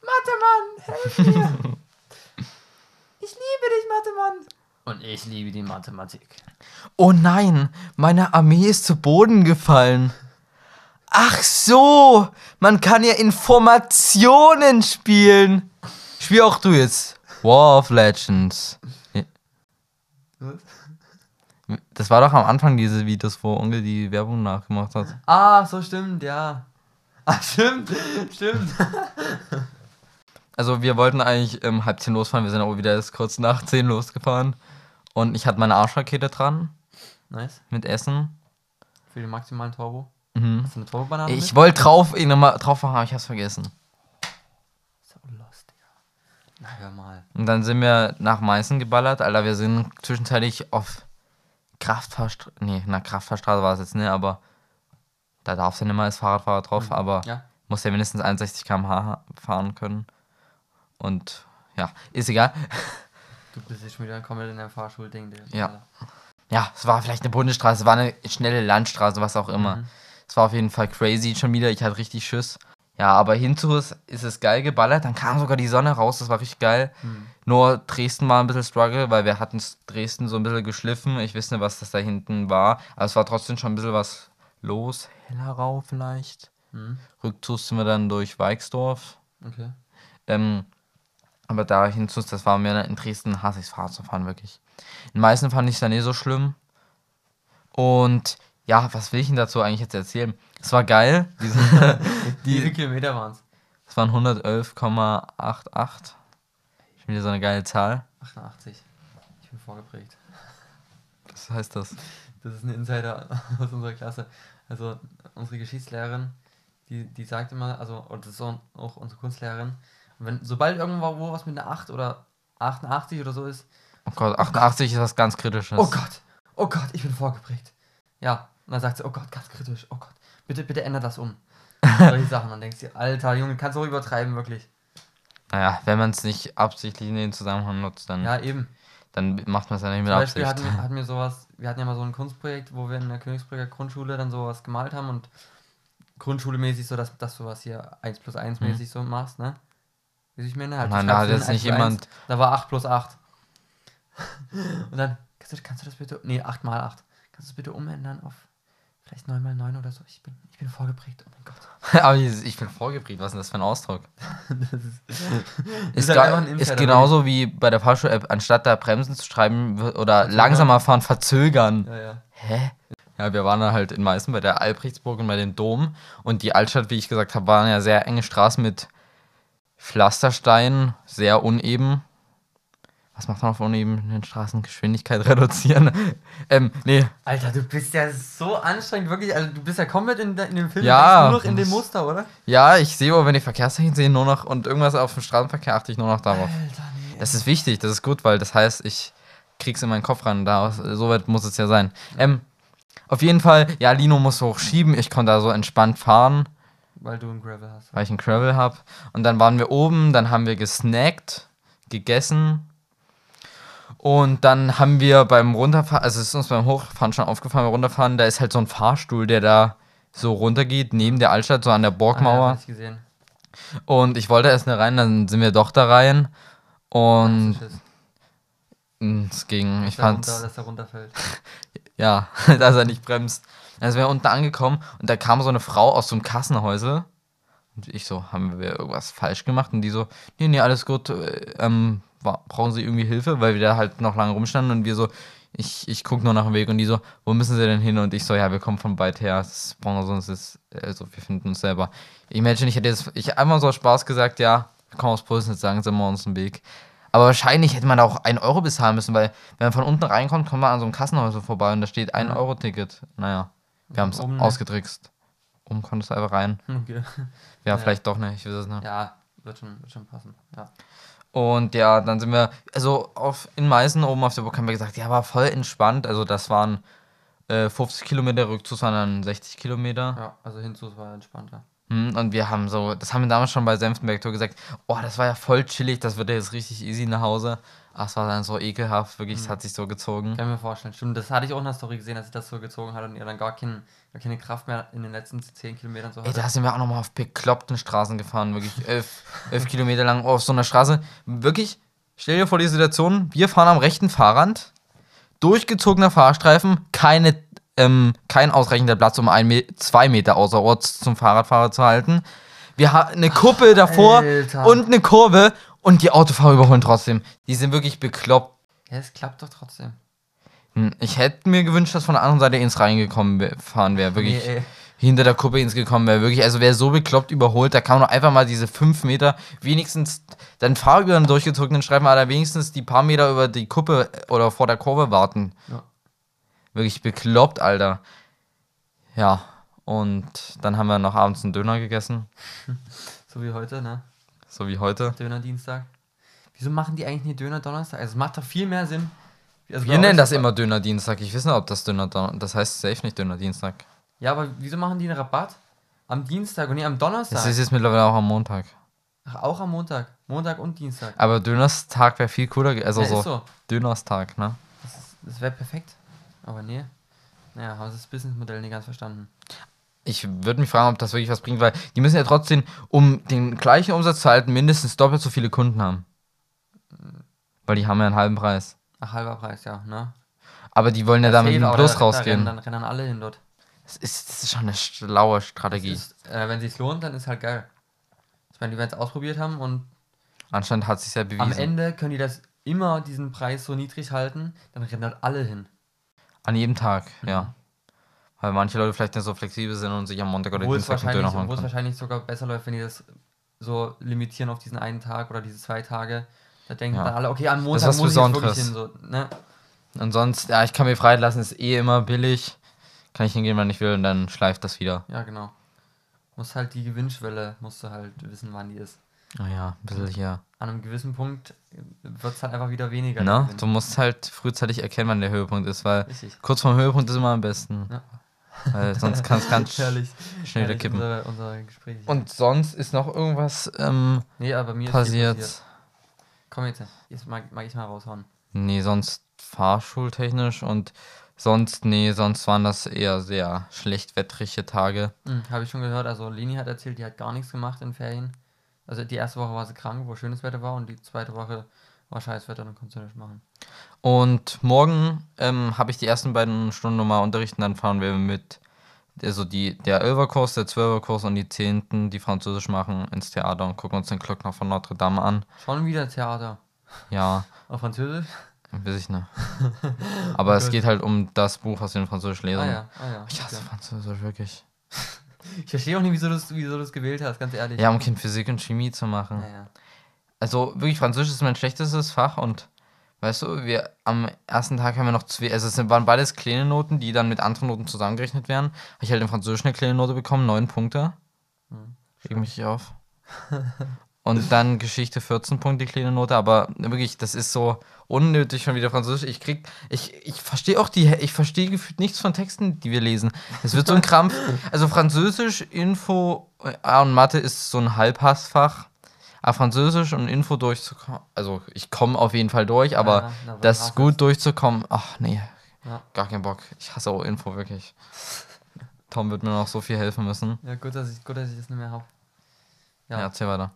Mathe-Mann, helf mir. ich liebe dich, Mathe-Mann. Und ich liebe die Mathematik. Oh nein, meine Armee ist zu Boden gefallen. Ach so, man kann ja Informationen spielen. Spiel auch du jetzt. War of Legends. Das war doch am Anfang diese Videos, wo Onkel die Werbung nachgemacht hat. Ah, so stimmt, ja. Ah, stimmt, stimmt. Also wir wollten eigentlich um halb zehn losfahren, wir sind aber wieder erst kurz nach zehn losgefahren. Und ich hatte meine Arschrakete dran Nice. mit Essen. Für den maximalen Turbo. Mhm. Hast du eine Turbo-Banane Ich wollte drauf, ich nochmal drauf machen, aber ich hab's vergessen. So lost, Digga. Na, hör mal. Und dann sind wir nach Meißen geballert, Alter. Wir sind zwischenzeitlich auf Kraftfahrstraße. Nee, na, Kraftfahrstraße war es jetzt nicht, aber da darfst du nicht mal als Fahrradfahrer drauf, aber Ja. musst ja mindestens 61 km/h fahren können. Und ja, ist egal. Du bist jetzt schon wieder komplett in deinem Fahrschulding. Ja. Ja, es war vielleicht eine Bundesstraße, es war eine schnelle Landstraße, was auch immer. Mhm. Es war auf jeden Fall crazy schon wieder. Ich hatte richtig Schiss. Ja, aber hinzu ist, ist es geil geballert. Dann kam sogar die Sonne raus, das war richtig geil. Mhm. Nur Dresden war ein bisschen Struggle, weil wir hatten Dresden so ein bisschen geschliffen. Ich weiß nicht, was das da hinten war. Aber es war trotzdem schon ein bisschen was los. Hellerau vielleicht. Mhm. Rückzugs sind wir dann durch Weixdorf. Okay. Ähm, aber da hinzu, das war mir in Dresden, hasse ich Fahrrad zu fahren, wirklich. In Meißen fand ich es dann eh so schlimm. Und ja, was will ich denn dazu eigentlich jetzt erzählen? Es war geil. Diese, Wie viele die, Kilometer waren es? es waren 111,88. Schon wieder so eine geile Zahl. 88. Ich bin vorgeprägt. Was heißt das? Das ist ein Insider aus unserer Klasse. Also unsere Geschichtslehrerin, die, die sagt immer, also, und das ist auch unsere Kunstlehrerin, wenn, sobald irgendwo wo was mit einer 8 oder 88 oder so ist, Oh Gott, 88 ist was ganz Kritisches. oh Gott, oh Gott, ich bin vorgeprägt. Ja, und dann sagt sie, oh Gott, ganz kritisch, oh Gott, bitte, bitte ändert das um. Solche Sachen. Dann denkst du, Alter, Junge, kannst du auch übertreiben, wirklich. Naja, wenn man es nicht absichtlich in den Zusammenhang nutzt, dann, Ja, eben. dann macht man es ja nicht mit Zum Beispiel Absicht. hatten wir, hatten wir sowas, wir hatten ja mal so ein Kunstprojekt, wo wir in der Königsbrücker Grundschule dann sowas gemalt haben und Grundschulemäßig so, dass, dass du was hier 1 plus 1 mäßig so machst, ne? Wie ich meine? Halt, Mhm. Nein, da hat jetzt 1 nicht plus 1, jemand- Da war 8 plus 8. und dann, kannst du, kannst du das bitte, nee, 8 mal 8. Kannst du das bitte umändern auf vielleicht 9 mal 9 oder so? Ich bin, ich bin vorgeprägt, oh mein Gott. Aber ich bin vorgeprägt, was ist denn das für ein Ausdruck? ist, halt ga- einfach ein ist genauso wie bei der Fahrschul-App, anstatt da Bremsen zu schreiben oder langsamer fahren, verzögern. Ja, ja. Hä? Ja, wir waren da halt in Meißen bei der Albrechtsburg und bei dem Dom. Und die Altstadt, wie ich gesagt habe, waren ja sehr enge Straßen mit Pflastersteinen, sehr uneben. Was macht man auf unebenen Straßen? Geschwindigkeit reduzieren? ähm, nee. Alter, du bist ja so anstrengend, wirklich. Also, du bist ja komplett in, de- in dem Film Ja. nur noch in dem Muster, oder? Ja, ich sehe aber, wenn ich Verkehrszeichen sehe, nur noch und irgendwas auf dem Straßenverkehr achte ich nur noch darauf. Alter, nee. Das ist wichtig, das ist gut, weil das heißt, ich krieg's in meinen Kopf rein. Da, so weit muss es ja sein. Ähm, auf jeden Fall, ja, Lino musste hochschieben. Ich konnte da so entspannt fahren, Weil du einen Gravel hast. weil ich einen Gravel habe. Und dann waren wir oben, dann haben wir gesnackt, gegessen. Und dann haben wir beim Runterfahren, also es ist uns beim Hochfahren schon aufgefallen, beim Runterfahren, da ist halt so ein Fahrstuhl, der da so runtergeht, neben der Altstadt, so an der Ah, ja, gesehen. Und ich wollte erst nicht rein, dann sind wir doch da rein. Und mh, es ging. Ich runter, dass der runterfällt. Ja, dass er nicht bremst. Dann sind wir unten angekommen und da kam so eine Frau aus so einem Kassenhäusel. Und ich so, haben wir irgendwas falsch gemacht? Und die so, nee, nee, alles gut. äh, Ähm, brauchen Sie irgendwie Hilfe? Weil wir da halt noch lange rumstanden und wir so, ich, ich gucke nur nach dem Weg und die so, wo müssen Sie denn hin? Und ich so, ja, wir kommen von weit her. Das brauchen wir sonst ist, also wir finden uns selber. Ich imagine, ich hätte jetzt, ich einfach so aus Spaß gesagt, ja, wir kommen aus Pulsnitz, sagen Sie mal uns den Weg. Aber wahrscheinlich hätte man da auch 1 Euro bezahlen müssen, weil wenn man von unten reinkommt, kommt man an so einem Kassenhäuser vorbei und da steht 1 Ja. Euro Ticket. Naja, wir haben es ausgetrickst. Oben konntest du einfach rein. Okay. Ja, Ja. vielleicht doch nicht, ich weiß es nicht. Ja, wird schon, wird schon passen. Ja. Und ja, dann sind wir, also auf, in Meißen oben auf der Burg haben wir gesagt, ja, war voll entspannt. Also das waren äh, 50 Kilometer, Rückzug waren dann 60 Kilometer. ja, also hinzu war entspannter. Hm, Und wir haben so, das haben wir damals schon bei Senftenberg Tour gesagt, oh, das war ja voll chillig, das wird ja jetzt richtig easy nach Hause. Ach, es war dann so ekelhaft, wirklich, es hat sich so gezogen. Kann ich mir vorstellen. Stimmt, das hatte ich auch in der Story gesehen, dass ich das so gezogen hat und ihr dann gar, kein, gar keine Kraft mehr in den letzten 10 Kilometern so Ey, da sind wir auch nochmal auf bekloppten Straßen gefahren, wirklich elf, elf Kilometer lang auf so einer Straße. Wirklich, stell dir vor die Situation, wir fahren am rechten Fahrrand, durchgezogener Fahrstreifen, keine, ähm, kein ausreichender Platz, um ein, zwei Meter außerorts zum Fahrradfahrer zu halten. Wir haben eine Kuppel davor Alter. und eine Kurve und die Autofahrer überholen trotzdem. Die sind wirklich bekloppt. Ja, es klappt doch trotzdem. Hm, Ich hätte mir gewünscht, dass von der anderen Seite ins reingekommen fahren wäre. Wirklich Nee, hinter der Kuppe ins gekommen wäre. Wirklich, also wer so bekloppt überholt, da kann man doch einfach mal diese fünf Meter wenigstens, dann fahr über einen durchgezogenen Streifen, aber wenigstens die paar Meter über die Kuppe oder vor der Kurve warten. Ja. Wirklich bekloppt, Alter. Ja, und dann haben wir noch abends einen Döner gegessen, So wie heute, ne? so wie heute. Döner-Dienstag. Wieso machen die eigentlich nie Döner-Donnerstag? Also es macht doch viel mehr Sinn. Also Wir nennen das immer Döner-Dienstag. Ich weiß nicht, ob das Döner, das heißt safe nicht Döner-Dienstag. Ja, aber wieso machen die einen Rabatt? Am Dienstag und nicht am Donnerstag. Das ist jetzt mittlerweile auch am Montag. Ach, auch am Montag. Montag und Dienstag. Aber Dönerstag wäre viel cooler, also Ja, so, so. Dönerstag, ne? Das, ist- das wäre perfekt. Aber nee. Naja, haben sie das Businessmodell nicht ganz verstanden. Ich würde mich fragen, ob das wirklich was bringt, weil die müssen ja trotzdem, um den gleichen Umsatz zu halten, mindestens doppelt so viele Kunden haben. Weil die haben ja einen halben Preis. Ach, halber Preis, ja, ne? Aber die wollen ja damit mit einem Plus Da rausgehen. rennen, dann rennen alle hin dort. Das ist, das ist schon eine schlaue Strategie. Ist, äh, wenn sich's lohnt, dann ist halt geil. Ich meine, die werden es ausprobiert haben und Anscheinend hat sich ja am bewiesen. Ende können die das immer diesen Preis so niedrig halten, dann rennen halt alle hin. An jedem Tag, Mhm. ja. Weil manche Leute vielleicht nicht so flexibel sind und sich am Montag oder Obwohl es Dienstag einen Döner holen obwohl es wahrscheinlich sogar besser läuft, wenn die das so limitieren auf diesen einen Tag oder diese zwei Tage. Da denken Ja. dann alle, okay, am ist Montag was muss ich jetzt wirklich Besonderes. hin. So, ne? Und sonst, ja, ich kann mir frei lassen, ist eh immer billig. Kann ich hingehen, wann ich will und dann schleift das wieder. Ja, genau. Muss halt die Gewinnschwelle, musst du halt wissen, wann die ist. Naja, ein bisschen hier. An einem gewissen Punkt wird es halt einfach wieder weniger. Ne? Du musst halt frühzeitig erkennen, wann der Höhepunkt ist, weil Richtig. kurz vorm Höhepunkt ist immer am besten. Ja. Weil sonst kann es ganz Herrlich. schnell wieder kippen. Unser, unser Gespräch. Und sonst ist noch irgendwas ähm, nee, aber mir ist passiert. passiert. Komm jetzt, jetzt mag, mag ich mal raushauen. Nee, sonst fahrschultechnisch und sonst, nee, sonst waren das eher sehr schlecht wettrige Tage. Hm, Habe ich schon gehört. Also Leni hat erzählt, die hat gar nichts gemacht in Ferien. Also die erste Woche war sie krank, wo schönes Wetter war und die zweite Woche war scheiß Wetter, dann konnte sie nichts machen. Und morgen ähm, habe ich die ersten beiden Stunden nochmal unterrichten, dann fahren wir mit, also die, der 11er-Kurs, der 12er-Kurs und die 10., die Französisch machen, ins Theater und gucken uns den Glockner von Notre Dame an. Schon wieder Theater. Ja, Auf Französisch? weiß ich nicht. Aber es geht halt um das Buch, was wir in Französisch lesen. Ah ja, ah ja. Ich hasse okay. Französisch, wirklich. Ich verstehe auch nicht, wieso du es wieso du's gewählt hast, ganz ehrlich. Ja, um Kind Physik und Chemie zu machen. Ja. Also wirklich, Französisch ist mein schlechtestes Fach und weißt du, wir am ersten Tag haben wir noch zwei, also es waren beides kleine Noten, die dann mit anderen Noten zusammengerechnet werden. Habe ich halt in Französisch eine kleine Note bekommen, neun Punkte. Hm, Reg mich auf. Und dann Geschichte 14 Punkte, kleine Note, aber wirklich, das ist so unnötig schon wieder Französisch. Ich krieg, ich, ich verstehe auch die, ich verstehe gefühlt nichts von Texten, die wir lesen. Es wird so ein Krampf. Also Französisch, Info äh, und Mathe ist so ein Halbhassfach. Aber Französisch und Info durchzukommen, also ich komme auf jeden Fall durch, aber Ja, na, das gut durchzukommen, ach nee, Ja. gar keinen Bock. Ich hasse auch Info, wirklich. Tom wird mir noch so viel helfen müssen. Ja, gut, dass ich, gut, dass ich das nicht mehr habe. Ja, Ja. erzähl weiter.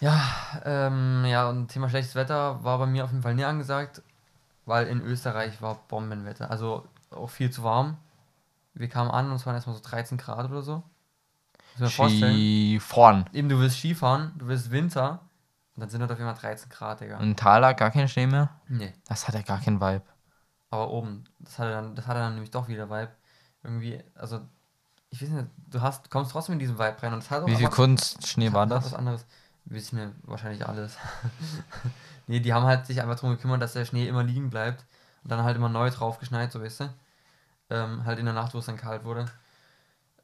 Ja, ähm, ja, und Thema schlechtes Wetter war bei mir auf jeden Fall nie angesagt, weil in Österreich war Bombenwetter. Also auch viel zu warm. Wir kamen an und es waren erstmal so 13 Grad oder so. Muss ich mir vorstellen. Ski vorn. Eben, du willst Skifahren, du willst Winter und dann sind dort auf jeden Fall 13 Grad, Digga. Und Thaler gar kein Schnee mehr? Nee, Das hat ja gar keinen Vibe. aber oben, das hatte dann, das hatte dann nämlich doch wieder Vibe. Irgendwie, also, ich weiß nicht, du hast, kommst trotzdem in diesen Vibe rein und es hat auch Wie viel Kunstschnee war hat das? Was anderes. wissen wir wahrscheinlich alles. nee, die haben halt sich einfach darum gekümmert, dass der Schnee immer liegen bleibt und dann halt immer neu drauf geschneit, so weißt du. Ähm, halt in der Nacht, wo es dann kalt wurde.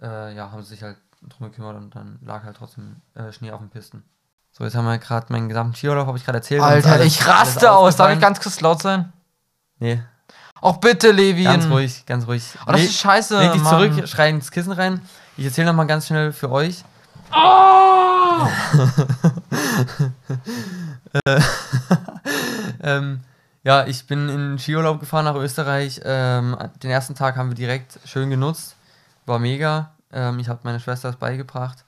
Äh, ja, haben sie sich halt drum gekümmert und dann lag halt trotzdem äh, Schnee auf den Pisten. So, jetzt haben wir gerade meinen gesamten Skiurlaub, habe ich gerade erzählt. Alter, alles- ich raste aus. Darf ich ganz kurz laut sein? Nee, Auch bitte, Levin. ganz ruhig, ganz ruhig. Oh, das Le- ist scheiße. Leg dich Mann. zurück, schrei ins Kissen rein. Ich erzähle nochmal ganz schnell für euch. Oh! ähm, ja, ich bin in Skiurlaub gefahren nach Österreich. Ähm, den ersten Tag haben wir direkt schön genutzt. War mega. Ähm, ich habe meine Schwester das beigebracht.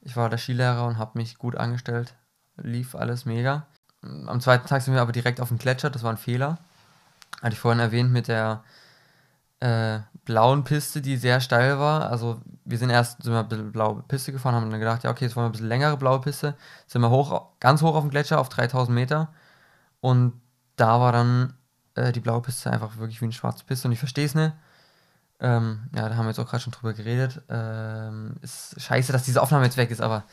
Ich war der Skilehrer und habe mich gut angestellt. Lief alles mega. Am zweiten Tag sind wir aber direkt auf dem Gletscher. Das war ein Fehler. Hatte ich vorhin erwähnt mit der äh, blauen Piste, die sehr steil war. Also wir sind erst sind wir ein bisschen blaue Piste gefahren, haben dann gedacht, ja okay, jetzt wollen wir ein bisschen längere blaue Piste. Sind wir hoch, ganz hoch auf dem Gletscher auf 3000 Meter. Und da war dann äh, die blaue Piste einfach wirklich wie eine schwarze Piste und ich verstehe es nicht. Ähm, ja, da haben wir jetzt auch gerade schon drüber geredet. Ähm, ist scheiße, dass diese Aufnahme jetzt weg ist, aber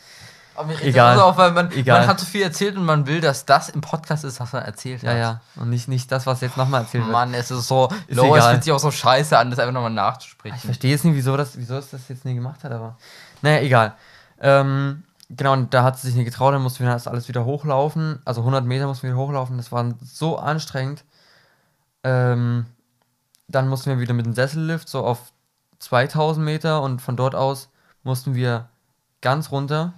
Aber mir Egal. auf, weil man, Egal. man hat so viel erzählt und man will, dass das im Podcast ist, was man erzählt ja, hat. ja. Und nicht, nicht das, was jetzt nochmal erzählt wird. Mann, es ist so, Ist egal. fühlt sich auch so scheiße an, das einfach nochmal nachzusprechen. Ich verstehe jetzt nicht, wieso das, wieso es das jetzt nie gemacht hat, aber. Naja, egal. Ähm, genau, und da hat sie sich nicht getraut, dann mussten wir das alles wieder hochlaufen. Also 100 Meter mussten wir wieder hochlaufen. Das war so anstrengend. Ähm, dann mussten wir wieder mit dem Sessellift so auf 2000 Meter und von dort aus mussten wir ganz runter.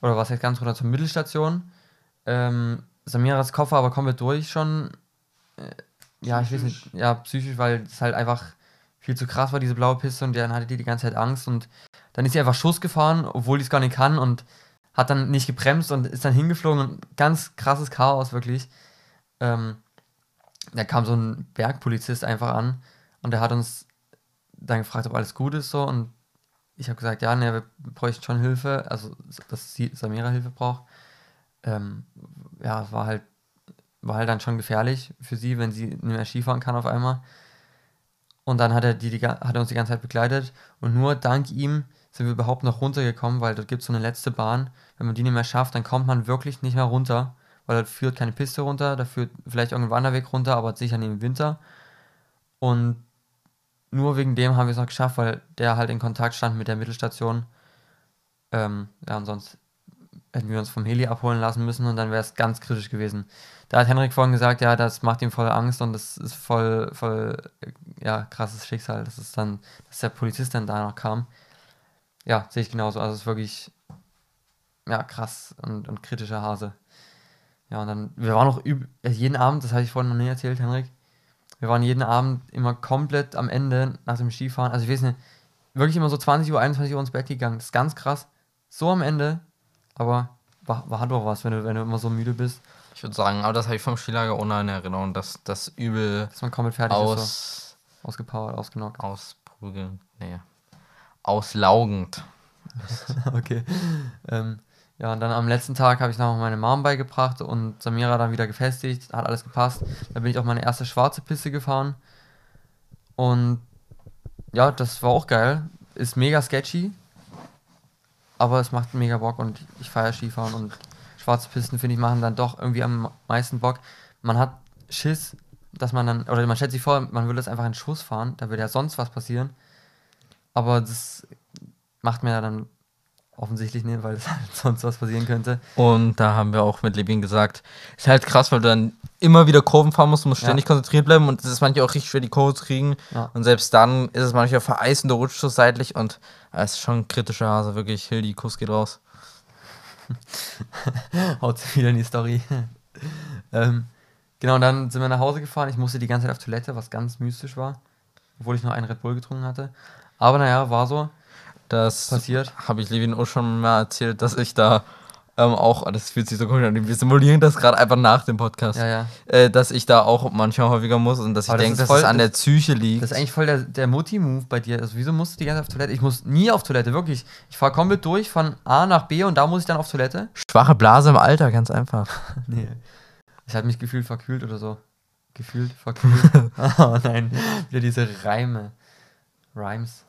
Oder was heißt ganz runter zur Mittelstation. Ähm, Samiras Kopf war aber komplett durch schon. Äh, ja, ich weiß nicht. Ja, psychisch, weil es halt einfach viel zu krass war, diese blaue Piste, und dann hatte die die ganze Zeit Angst und dann ist sie einfach Schuss gefahren, obwohl die es gar nicht kann und hat dann nicht gebremst und ist dann hingeflogen und ganz krasses Chaos, wirklich. Ähm, da kam so ein Bergpolizist einfach an und der hat uns dann gefragt, ob alles gut ist so und ich habe gesagt, ja, ne, wir bräuchten schon Hilfe, also dass sie Samira Hilfe braucht. Ähm, ja, war halt war halt dann schon gefährlich für sie, wenn sie nicht mehr Skifahren kann auf einmal. Und dann hat er, die, die, hat er uns die ganze Zeit begleitet und nur dank ihm sind wir überhaupt noch runtergekommen, weil dort gibt es so eine letzte Bahn. Wenn man die nicht mehr schafft, dann kommt man wirklich nicht mehr runter, weil dort führt keine Piste runter, da führt vielleicht irgendein Wanderweg runter, aber sicher nicht im Winter. Und nur wegen dem haben wir es noch geschafft, weil der halt in Kontakt stand mit der Mittelstation. Ähm, ja, und sonst hätten wir uns vom Heli abholen lassen müssen und dann wäre es ganz kritisch gewesen. Da hat Henrik vorhin gesagt, ja, das macht ihm voll Angst und das ist voll, voll, ja, krasses Schicksal, dass es dann, dass der Polizist dann da noch kam. Ja, sehe ich genauso. Also es ist wirklich, ja, krass und, und kritischer Hase. Ja, und dann, wir waren noch üb äh, jeden Abend, das habe ich vorhin noch nie erzählt, Henrik, wir waren jeden Abend immer komplett am Ende nach dem Skifahren, also ich weiß nicht, wirklich immer so 20 Uhr, 21 Uhr ins Bett gegangen. Das ist ganz krass. So am Ende, aber war, war doch was, wenn du, wenn du immer so müde bist, Ich würde sagen, aber das habe ich vom Skilager ohne eine Erinnerung, dass das übel dass man komplett fertig ist. So. aus, Ausgepowert, ausgenockt. ausprügeln, nee, auslaugend. okay. Ähm, ja, und dann am letzten Tag habe ich noch meine Mom beigebracht und Samira dann wieder gefestigt, hat alles gepasst. Da bin ich auch meine erste schwarze Piste gefahren. Und ja, das war auch geil. Ist mega sketchy, aber es macht mega Bock und ich feiere Skifahren und schwarze Pisten, finde ich, machen dann doch irgendwie am meisten Bock. Man hat Schiss, dass man dann, oder man stellt sich vor, man würde jetzt einfach einen Schuss fahren, da würde ja sonst was passieren. Aber das macht mir dann offensichtlich nicht, weil es sonst was passieren könnte. Und da haben wir auch mit Levin gesagt, ist halt krass, weil du dann immer wieder Kurven fahren musst, du musst Ja. ständig konzentriert bleiben und es ist manchmal auch richtig schwer, die Kurve zu kriegen. Ja. Und selbst dann ist es manchmal vereist und du rutschst so seitlich und es ist schon ein kritischer Hase, wirklich. Hildi, Kuss geht raus. Haut sie wieder in die Story. ähm, genau, und dann sind wir nach Hause gefahren. Ich musste die ganze Zeit auf Toilette, was ganz mystisch war. Obwohl ich noch einen Red Bull getrunken hatte. Aber naja, war so. Das Passiert. habe ich Levin auch schon mal erzählt, dass ich da ähm, auch, das fühlt sich so komisch an, wir simulieren das gerade einfach nach dem Podcast, Ja, ja. äh, dass ich da auch manchmal häufiger muss und dass ich Aber das denke, dass voll- es an der Psyche liegt. Das ist eigentlich voll der, der Mutti-Move bei dir. Also, wieso musst du die ganze Zeit auf Toilette? Ich muss nie auf Toilette, wirklich. Ich fahre komplett durch von A nach B und da muss ich dann auf Toilette. Schwache Blase im Alter, ganz einfach. Nee. Ich habe mich gefühlt verkühlt oder so. Gefühlt verkühlt. oh nein, wieder diese Reime. Rhymes.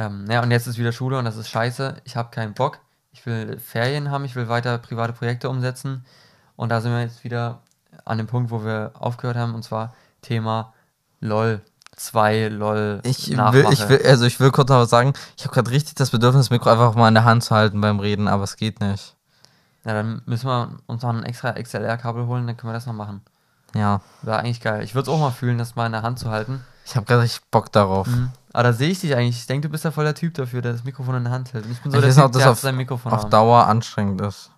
Ähm, naja, und jetzt ist wieder Schule und das ist scheiße. Ich habe keinen Bock. ich will Ferien haben, ich will weiter private Projekte umsetzen. Und da sind wir jetzt wieder an dem Punkt, wo wir aufgehört haben, und zwar Thema LOL 2, LOL. Ich will, ich will, also ich will kurz noch was sagen. Ich habe gerade richtig das Bedürfnis, das Mikro einfach mal in der Hand zu halten beim Reden, aber es geht nicht. Ja, dann müssen wir uns noch ein extra XLR-Kabel holen, dann können wir das noch machen. Ja, Wäre eigentlich geil. Ich würde es auch mal fühlen, das mal in der Hand zu halten. Ich habe gerade richtig Bock darauf. Mhm. Aber da sehe ich dich eigentlich. Ich denke, du bist ja voll der Typ dafür, der das Mikrofon in der Hand hält. Und ich bin so Ich der weiß Typ, dass der auf- sein Mikrofon Auf haben. Dauer anstrengend ist.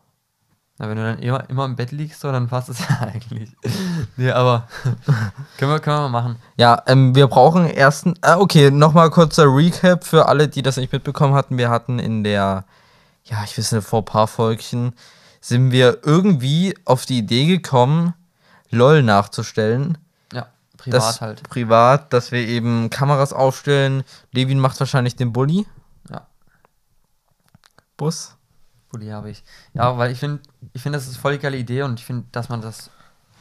Na, wenn du dann immer, immer im Bett liegst, so, dann passt es ja eigentlich. nee, aber können, wir, können wir mal machen. Ja, ähm, wir brauchen ersten. Äh, okay, nochmal kurzer Recap für alle, die das nicht mitbekommen hatten. Wir hatten in der, ja, ich weiß nicht, vor ein paar Folgchen, sind wir irgendwie auf die Idee gekommen, LOL nachzustellen. Privat das, halt. Privat, dass wir eben Kameras aufstellen. Levin macht wahrscheinlich den Bulli. Ja. Bus. Bulli habe ich. Ja, weil ich finde, ich finde, das ist voll die geile Idee und ich finde, dass man das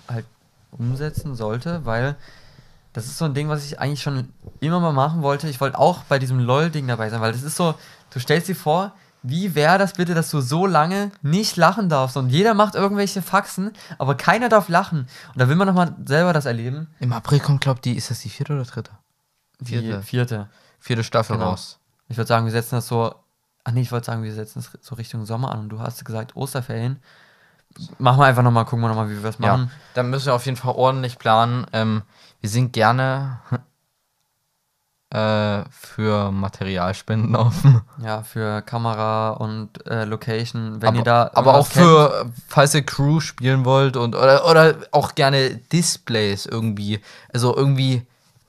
halt umsetzen sollte, weil das ist so ein Ding, was ich eigentlich schon immer mal machen wollte. Ich wollte auch bei diesem LOL-Ding dabei sein, weil das ist so, du stellst dir vor, wie wäre das bitte, dass du so lange nicht lachen darfst und jeder macht irgendwelche Faxen, aber keiner darf lachen. Und da will man nochmal selber das erleben. Im April kommt, glaubt die, ist das die vierte oder dritte? Die Vierte. vierte. Vierte Staffel Genau. raus. Ich würde sagen, wir setzen das so. Ach nee, ich wollte sagen, wir setzen es so Richtung Sommer an. Und du hast gesagt, Osterferien. Machen wir einfach nochmal, gucken wir nochmal, wie wir es Ja, machen. dann müssen wir auf jeden Fall ordentlich planen. Ähm, wir sind gerne äh, für Materialspenden offen. Ja, für Kamera und äh, Location. Wenn aber, ihr da. aber auch kennt- für, falls ihr Crew spielen wollt und oder, oder auch gerne Displays irgendwie. Also irgendwie,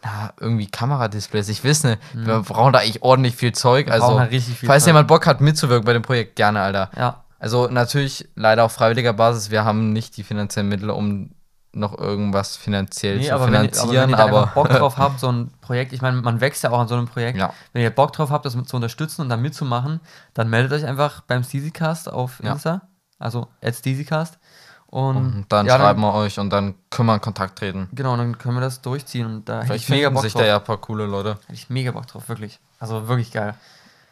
na, irgendwie Kameradisplays. Ich weiß nicht, wir brauchen da eigentlich ordentlich viel Zeug. Wir also, viel falls Zeug. jemand Bock hat mitzuwirken bei dem Projekt, gerne, Alter. Ja, Also natürlich leider auf freiwilliger Basis. Wir haben nicht die finanziellen Mittel, um noch irgendwas finanziell nee, zu aber wenn, ihr- aber wenn finanzieren, ihr aber, Bock drauf habt, so ein Projekt, ich meine, man wächst ja auch an so einem Projekt. ja. Wenn ihr Bock drauf habt, das mit zu unterstützen und da mitzumachen, dann meldet euch einfach beim Steezycast auf Ja. Insta. Also at Steezycast. Und, Und dann ja, schreiben wir euch und dann können wir in Kontakt treten. Genau, dann können wir das durchziehen. Und da hätte ich mega Bock sich drauf. da ja ein paar coole Leute. Hätte ich mega Bock drauf, wirklich. Also wirklich geil.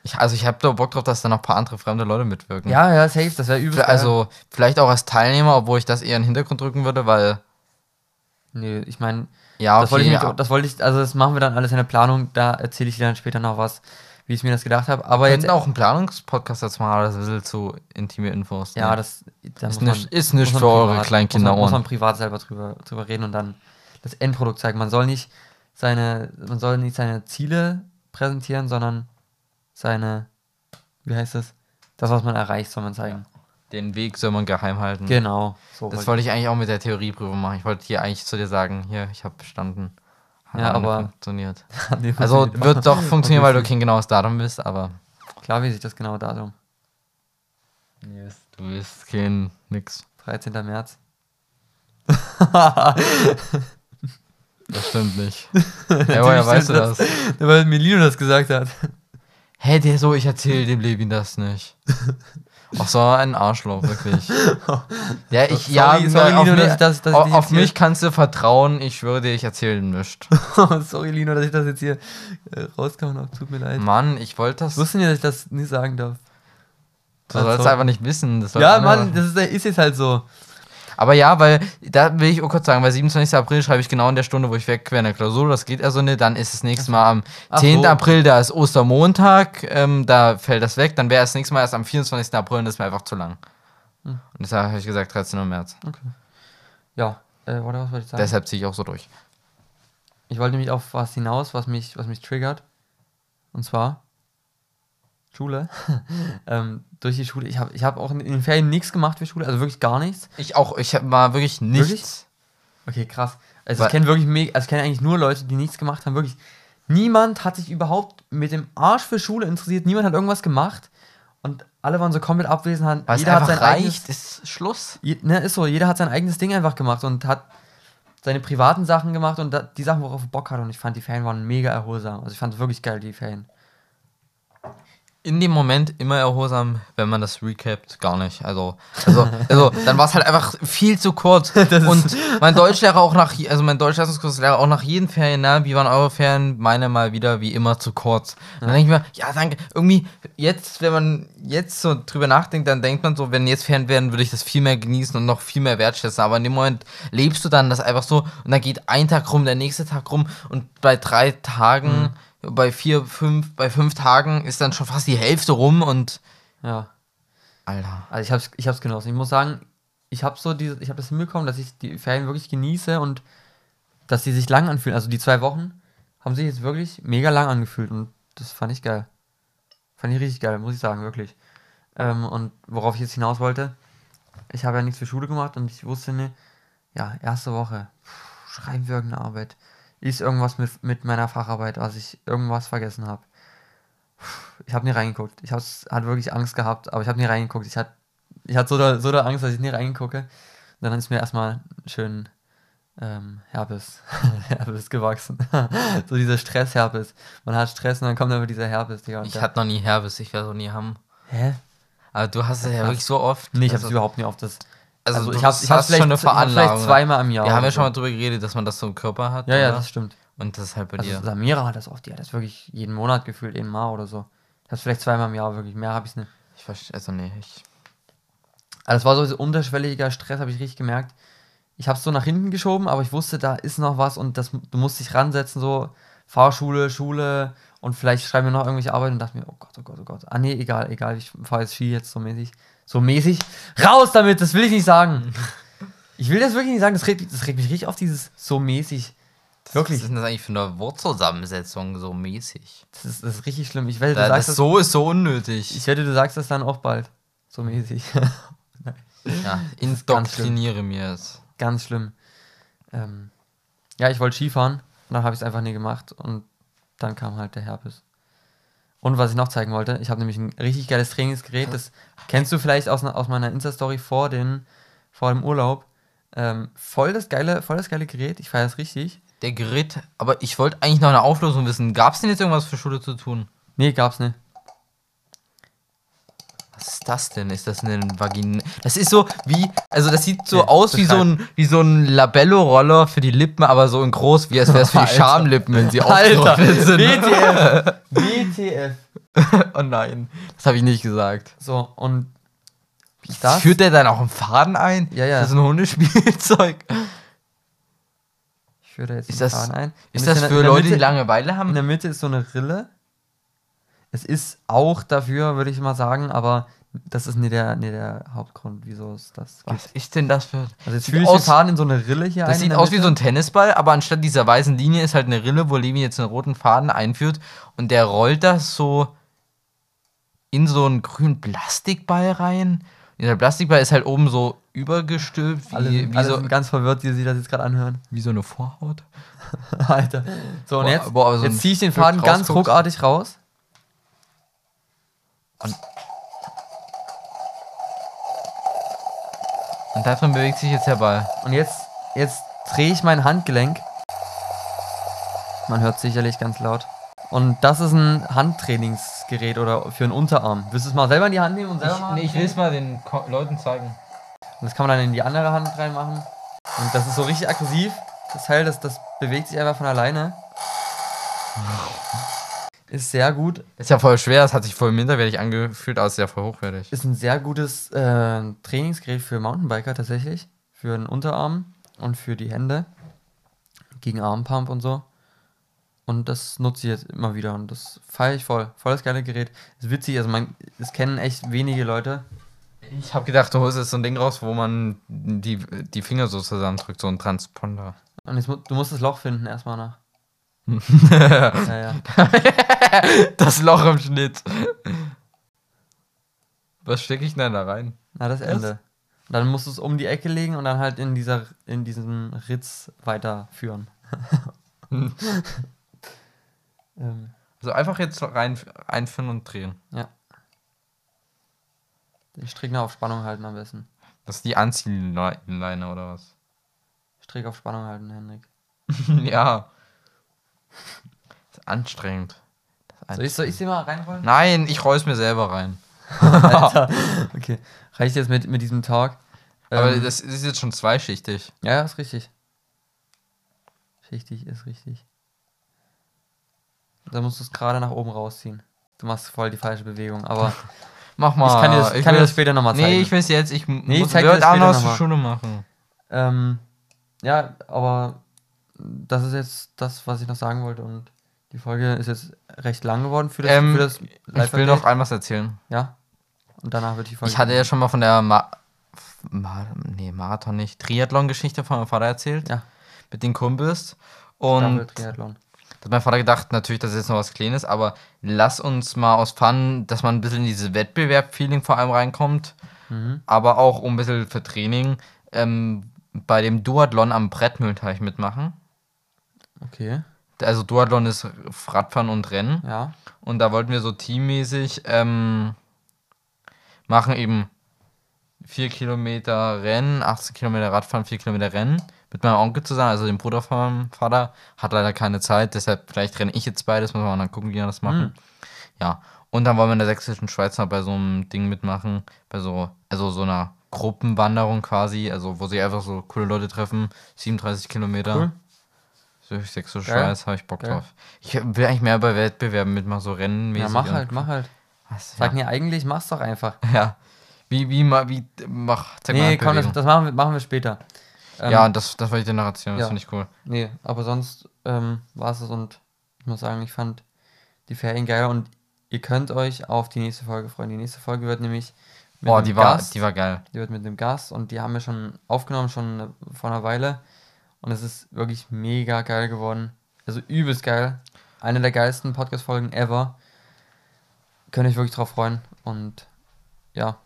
Ich, also ich habe da Bock drauf, dass da noch ein paar andere fremde Leute mitwirken. Ja, ja, safe, das wäre geil. Also vielleicht auch als Teilnehmer, obwohl ich das eher in den Hintergrund drücken würde, weil Nee, ich meine, ja, das wollte ich nicht, das wollte ich, also das machen wir dann alles in der Planung, da erzähle ich dir dann später noch was, wie ich mir das gedacht habe. Aber wir jetzt, auch einen Planungspodcast dazu machen, aber das ist ein bisschen zu intime Infos. ja, ne? das da ist nicht, ist nicht für man eure privat- kleinen muss man, muss man privat selber drüber, drüber reden und dann das Endprodukt zeigen. Man soll nicht seine, man soll nicht seine Ziele präsentieren, sondern seine, wie heißt das? Das, was man erreicht, soll man zeigen. Den Weg soll man geheim halten. Genau. So Das wollte ich eigentlich auch mit der Theorieprüfung machen. Ich wollte hier eigentlich zu dir sagen, hier, ich habe bestanden. Hat Ja, aber funktioniert. Nee, Also funktioniert. wird doch funktionieren, weil du kein genaues Datum bist, aber Klar, wie sich das genaue Datum. du bist kein nix. 13. März. Das stimmt nicht. ja, woher weißt du das? Weil Melino das gesagt hat. Hä, der so, ich erzähle dem Levin das nicht. Ach so, ein Arschloch, wirklich. Ja, ich, Sorry- ja, sorry, auf, Lino, mich, dass dass auf, auf mich kannst du vertrauen, ich würde ich erzählen nicht. Sorry, Lino, dass ich das jetzt hier äh, rauskauen habe. Tut mir leid. Mann, ich wollte das. Ich wusste nicht, dass ich das nicht sagen darf. Du sollst Also- einfach nicht wissen. Ja, Mann, das ist, ist jetzt halt so. Aber ja, weil, da will ich auch kurz sagen, weil 27. April schreibe ich genau in der Stunde, wo ich weg wäre in der Klausur, das geht also nicht, dann ist das nächste Mal am Ach 10. so. April, da ist Ostermontag, ähm, da fällt das weg, dann wäre das nächste Mal erst am 24. April und das ist mir einfach zu lang. Hm. Und deshalb habe ich gesagt 13. März. Ja, äh, warte, was wollte ich sagen? Deshalb ziehe ich auch so durch. Ich wollte nämlich auf was hinaus, was mich, was mich triggert. Und zwar Schule. ähm, durch die Schule. Ich habe ich hab auch in den Ferien nichts gemacht für Schule, also wirklich gar nichts. Ich auch, ich mal wirklich nichts. Okay, krass. Also Weil- ich kenne wirklich mega, also ich kenne eigentlich nur Leute, die nichts gemacht haben. Wirklich. Niemand hat sich überhaupt mit dem Arsch für Schule interessiert. Niemand hat irgendwas gemacht. Und alle waren so komplett abwesend. Hat, Weil es jeder hat einfach sein reicht, eigenes, ist Schluss. je, ne, ist so, jeder hat sein eigenes Ding einfach gemacht und hat seine privaten Sachen gemacht und da, die Sachen, worauf er Bock hat. Und ich fand, die Ferien waren mega erholsam. Also ich fand es wirklich geil, die Ferien. In dem Moment immer erholsam, wenn man das recapt, gar nicht. Also, also, also dann war es halt einfach viel zu kurz. und mein Deutschlehrer auch nach, also mein Deutschleistungskurslehrer auch nach jeden Ferien, na, wie waren eure Ferien? Meine mal wieder wie immer zu kurz. Und dann denke ich mir, ja, danke. Irgendwie, jetzt, wenn man jetzt so drüber nachdenkt, dann denkt man so, wenn jetzt Ferien wären, würde ich das viel mehr genießen und noch viel mehr wertschätzen. Aber in dem Moment lebst du dann das einfach so und dann geht ein Tag rum, der nächste Tag rum und bei drei Tagen bei vier, fünf, bei fünf Tagen ist dann schon fast die Hälfte rum und. Ja. Alter. Also ich hab's, ich hab's genossen. Ich muss sagen, ich habe so diese, ich habe das hinbekommen, dass ich die Ferien wirklich genieße und dass die sich lang anfühlen. Also die zwei Wochen haben sich jetzt wirklich mega lang angefühlt und das fand ich geil. Fand ich richtig geil, muss ich sagen, wirklich. Ähm, und worauf ich jetzt hinaus wollte, ich habe ja nichts für Schule gemacht und ich wusste ne, ja, erste Woche, pff, schreiben wir irgendeine Arbeit. Ist irgendwas mit, mit meiner Facharbeit, was ich irgendwas vergessen habe. Ich habe nie reingeguckt. Ich hatte wirklich Angst gehabt, aber ich habe nie reingeguckt. Ich hatte ich hatte so da, so da Angst, dass ich nie reingucke. Und dann ist mir erstmal schön ähm, Herpes, Herpes gewachsen. so dieser Stress-Herpes. Man hat Stress und dann kommt aber dieser Herpes. Digga, Ich hatte noch nie Herbes, ich werde auch nie haben. Hä? Aber du hast es ja wirklich so oft. Nee, ich hab's also, überhaupt nie auf das. Also, Also, ich hab's, ich hast vielleicht, schon eine Veranlagung. vielleicht zweimal im Jahr. Wir haben ja schon mal so. drüber geredet, dass man das so im Körper hat. Ja, ja, oder? das stimmt. Und das ist halt bei Also dir. Samira hat das oft, die hat das wirklich jeden Monat gefühlt, jeden Mal oder so. Ich hab's vielleicht zweimal im Jahr wirklich. Mehr habe ich nicht. Ich verstehe, also nee, ich. Also das war so ein unterschwelliger Stress, habe ich richtig gemerkt. Ich habe es so nach hinten geschoben, aber ich wusste, da ist noch was und das, du musst dich ransetzen, so Fahrschule, Schule und vielleicht schreiben wir noch irgendwelche Arbeiten und dachte mir, oh Gott, oh Gott, oh Gott. Ah nee, egal, egal, ich fahre jetzt Ski jetzt so mäßig. So mäßig. Raus damit, das will ich nicht sagen. Ich will das wirklich nicht sagen, das regt, das regt mich richtig auf dieses so mäßig. Wirklich. Was ist denn das eigentlich für eine Wortzusammensetzung so mäßig? Das ist, das ist richtig schlimm. Ich wette, du Da, sagst das das, so ist so unnötig. ich wette, du sagst das dann auch bald. So mäßig. ja, indoktriniere mir es. Ganz schlimm. Ähm, ja, ich wollte Skifahren und dann habe ich es einfach nie gemacht und dann kam halt der Herpes. Und was ich noch zeigen wollte, ich habe nämlich ein richtig geiles Trainingsgerät, das kennst du vielleicht aus, aus meiner Insta-Story vor, den, vor dem Urlaub. Ähm, voll, das geile, voll das geile Gerät, ich feiere es richtig. Der Gerät, aber ich wollte eigentlich noch eine Auflösung wissen. Gab es denn jetzt irgendwas für Schule zu tun? Nee, gab's nicht. Was ist das denn? Ist das ein Vagin? Das ist so wie, also das sieht so Ja, aus wie so ein, wie so ein Labello-Roller für die Lippen, aber so in groß, wie als wäre es für die. Schamlippen, wenn sie Alter, aufgetrocknet sind. WTF! WTF! oh nein, das habe ich nicht gesagt. So, und das? Führt der dann auch einen Faden ein? Ja, ja. Das ist ein Hundespielzeug. ich führe da jetzt Ist den das- Faden ein. Ist das in für in Leute, die Mitte- Langeweile In haben? der Mitte ist so eine Rille. Es ist auch dafür, würde ich mal sagen, aber das ist nicht der, nicht der Hauptgrund, wieso es das gibt. Was ist denn das für. Also jetzt fühle ich aus- Faden in so eine Rille hier ein. Das in sieht der aus wie so ein Tennisball, aber anstatt dieser weißen Linie ist halt eine Rille, wo Levi jetzt einen roten Faden einführt und der rollt das so in so einen grünen Plastikball rein. Dieser Plastikball ist halt oben so übergestülpt, wie, Alle, wie, alle so, sind ganz verwirrt, die sich das jetzt gerade anhören. wie so eine Vorhaut. Alter. So, und Boah, jetzt, boah, aber so ein jetzt ziehe ich den Faden ganz ruckartig raus. Und da drin bewegt sich jetzt der Ball. Und jetzt, jetzt drehe ich mein Handgelenk. Man hört sicherlich ganz laut. Und das ist ein Handtrainingsgerät oder für einen Unterarm. Willst du es mal selber in die Hand nehmen und selber mal? es mal den Ko Leuten zeigen. Und das kann man dann in die andere Hand reinmachen. Und das ist so richtig aggressiv. Das Teil, das, das bewegt sich einfach von alleine. Ist sehr gut. Ist ja voll schwer, das hat sich voll minderwertig angefühlt, aber ist ja voll hochwertig. Ist ein sehr gutes äh, Trainingsgerät für Mountainbiker tatsächlich. Für den Unterarm und für die Hände. Gegen Armpump und so. Und das nutze ich jetzt immer wieder und das feiere ich voll. Voll das geile Gerät. Ist witzig, also man, es kennen echt wenige Leute. Ich habe gedacht, du holst jetzt so ein Ding raus, wo man die, die Finger so zusammendrückt, so ein Transponder. Und jetzt, du musst das Loch finden erstmal nach. Das Loch im Schnitt. Was stecke ich denn da rein? Na, das Ende. Und dann musst du es um die Ecke legen und dann halt in dieser in diesem Ritz weiterführen. ähm, Also einfach jetzt rein, einführen und drehen. ja. Den Strick noch auf Spannung halten am besten. Das ist die Anziehleine oder was? Strick auf Spannung halten, Henrik. ja. Das ist anstrengend. Das ist Soll ich, soll ich sie mal reinrollen? Nein, ich roll's mir selber rein. Alter. Okay. Reicht jetzt mit, mit diesem Talk? Aber Ähm, das ist jetzt schon zweischichtig. Ja, ja, ist richtig. Richtig ist richtig. Da musst du es gerade nach oben rausziehen. Du machst voll die falsche Bewegung, aber Mach mal. ich kann dir das, ich kann dir will das später nochmal zeigen. Nee, ich will's jetzt. Ich Nee, muss zeig dir das später was zur nochmal. Schule machen. Ähm, ja, aber das ist jetzt das, was ich noch sagen wollte und die Folge ist jetzt recht lang geworden für das, Ähm, für das Ich will noch ein was erzählen. Ja. Und danach wird die Folge. Ich hatte ja schon mal von der Ma Ma nee, Marathon nicht, Triathlon-Geschichte von meinem Vater erzählt. Ja. Mit den Kumpels. Und Triathlon. da hat mein Vater gedacht, natürlich, das ist jetzt noch was Kleines, aber lass uns mal aus Fun, dass man ein bisschen in dieses Wettbewerb-Feeling vor allem reinkommt, Mhm. aber auch um ein bisschen für Training ähm, bei dem Duathlon am Brettmühlteich mitmachen. Okay. Also Duathlon ist Radfahren und Rennen. Ja. Und da wollten wir so teammäßig ähm, machen eben 4 Kilometer Rennen, 18 Kilometer Radfahren, 4 Kilometer Rennen. Mit meinem Onkel zusammen, also dem Bruder von meinem Vater. Hat leider keine Zeit, deshalb vielleicht renne ich jetzt beides, muss man dann gucken, wie wir das machen. Hm. Ja. Und dann wollen wir in der sächsischen Schweiz noch bei so einem Ding mitmachen, bei so, also so einer Gruppenwanderung quasi, also wo sich einfach so coole Leute treffen, 37 Kilometer. Cool. Durch sächsische Geil. Schweiz habe ich Bock Geil. drauf. Ich will eigentlich mehr bei Wettbewerben mitmachen, so Rennenmäßig. Ja, mach halt, mach halt. Was, Sag ja. mir eigentlich, mach's doch einfach. Ja. Wie, wie, ma- wie, mach, zeig mal nee, komm, das, das machen wir, machen wir später. Ähm, Ja, das, das wollte ich dir noch erzählen, das ja. finde ich cool. Nee, aber sonst ähm, war es und ich muss sagen, ich fand die Ferien geil und ihr könnt euch auf die nächste Folge freuen. Die nächste Folge wird nämlich mit einem die war, Gast, die war geil. die wird mit einem Gast und die haben wir schon aufgenommen, schon vor einer Weile und es ist wirklich mega geil geworden. Also übelst geil. Eine der geilsten Podcast-Folgen ever. Könnt ihr euch wirklich drauf freuen und ja,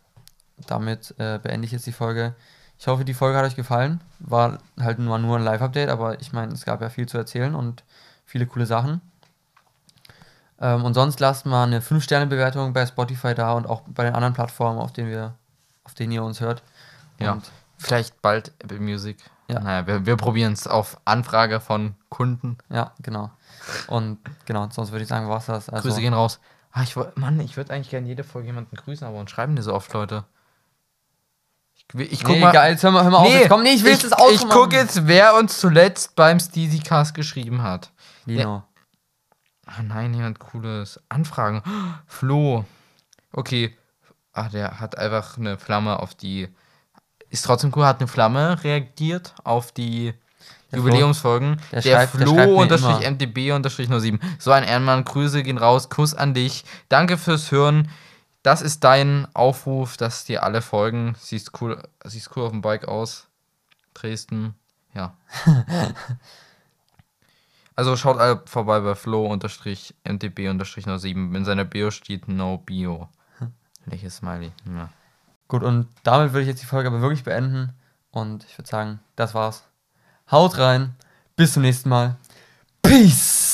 damit äh, beende ich jetzt die Folge. Ich hoffe, die Folge hat euch gefallen. War halt nur, nur ein Live-Update, aber ich meine, es gab ja viel zu erzählen und viele coole Sachen. Ähm, und sonst lasst mal eine 5-Sterne-Bewertung bei Spotify da und auch bei den anderen Plattformen, auf denen wir, auf denen ihr uns hört. Ja. Und Vielleicht bald Apple Music. Ja. Naja, wir, wir probieren es auf Anfrage von Kunden. ja, genau. Und genau, sonst würde ich sagen, was das. Also, Grüße gehen raus. Ah, ich Mann, ich würde eigentlich gerne jede Folge jemanden grüßen, aber und schreiben die so oft Leute. Ich, ich guck nee, mal. egal, jetzt hör mal, hör mal auf. Jetzt komm, nee, ich will ich, das Outro Ich guck machen. jetzt, wer uns zuletzt beim Steezycast geschrieben hat. Lino. Ah nein, jemand cooles. Anfragen. Flo. Okay. Ach, der hat einfach eine Flamme auf die. Ist trotzdem cool, hat eine Flamme reagiert auf die Der Jubiläumsfolgen. der Der, schreibt- der schreibt mir Flo unterstrich immer. MDB unterstrich 07. So ein Ehrenmann, Grüße gehen raus, Kuss an dich. Danke fürs Hören. Das ist dein Aufruf, dass dir alle folgen. Siehst cool, siehst cool auf dem Bike aus. Dresden. Ja. Also schaut alle vorbei bei Flo-MDB-07. In seiner Bio steht No Bio. Welches Smiley. Ja. Gut, und damit würde ich jetzt die Folge aber wirklich beenden. Und ich würde sagen, das war's. Haut rein. Bis zum nächsten Mal. Peace.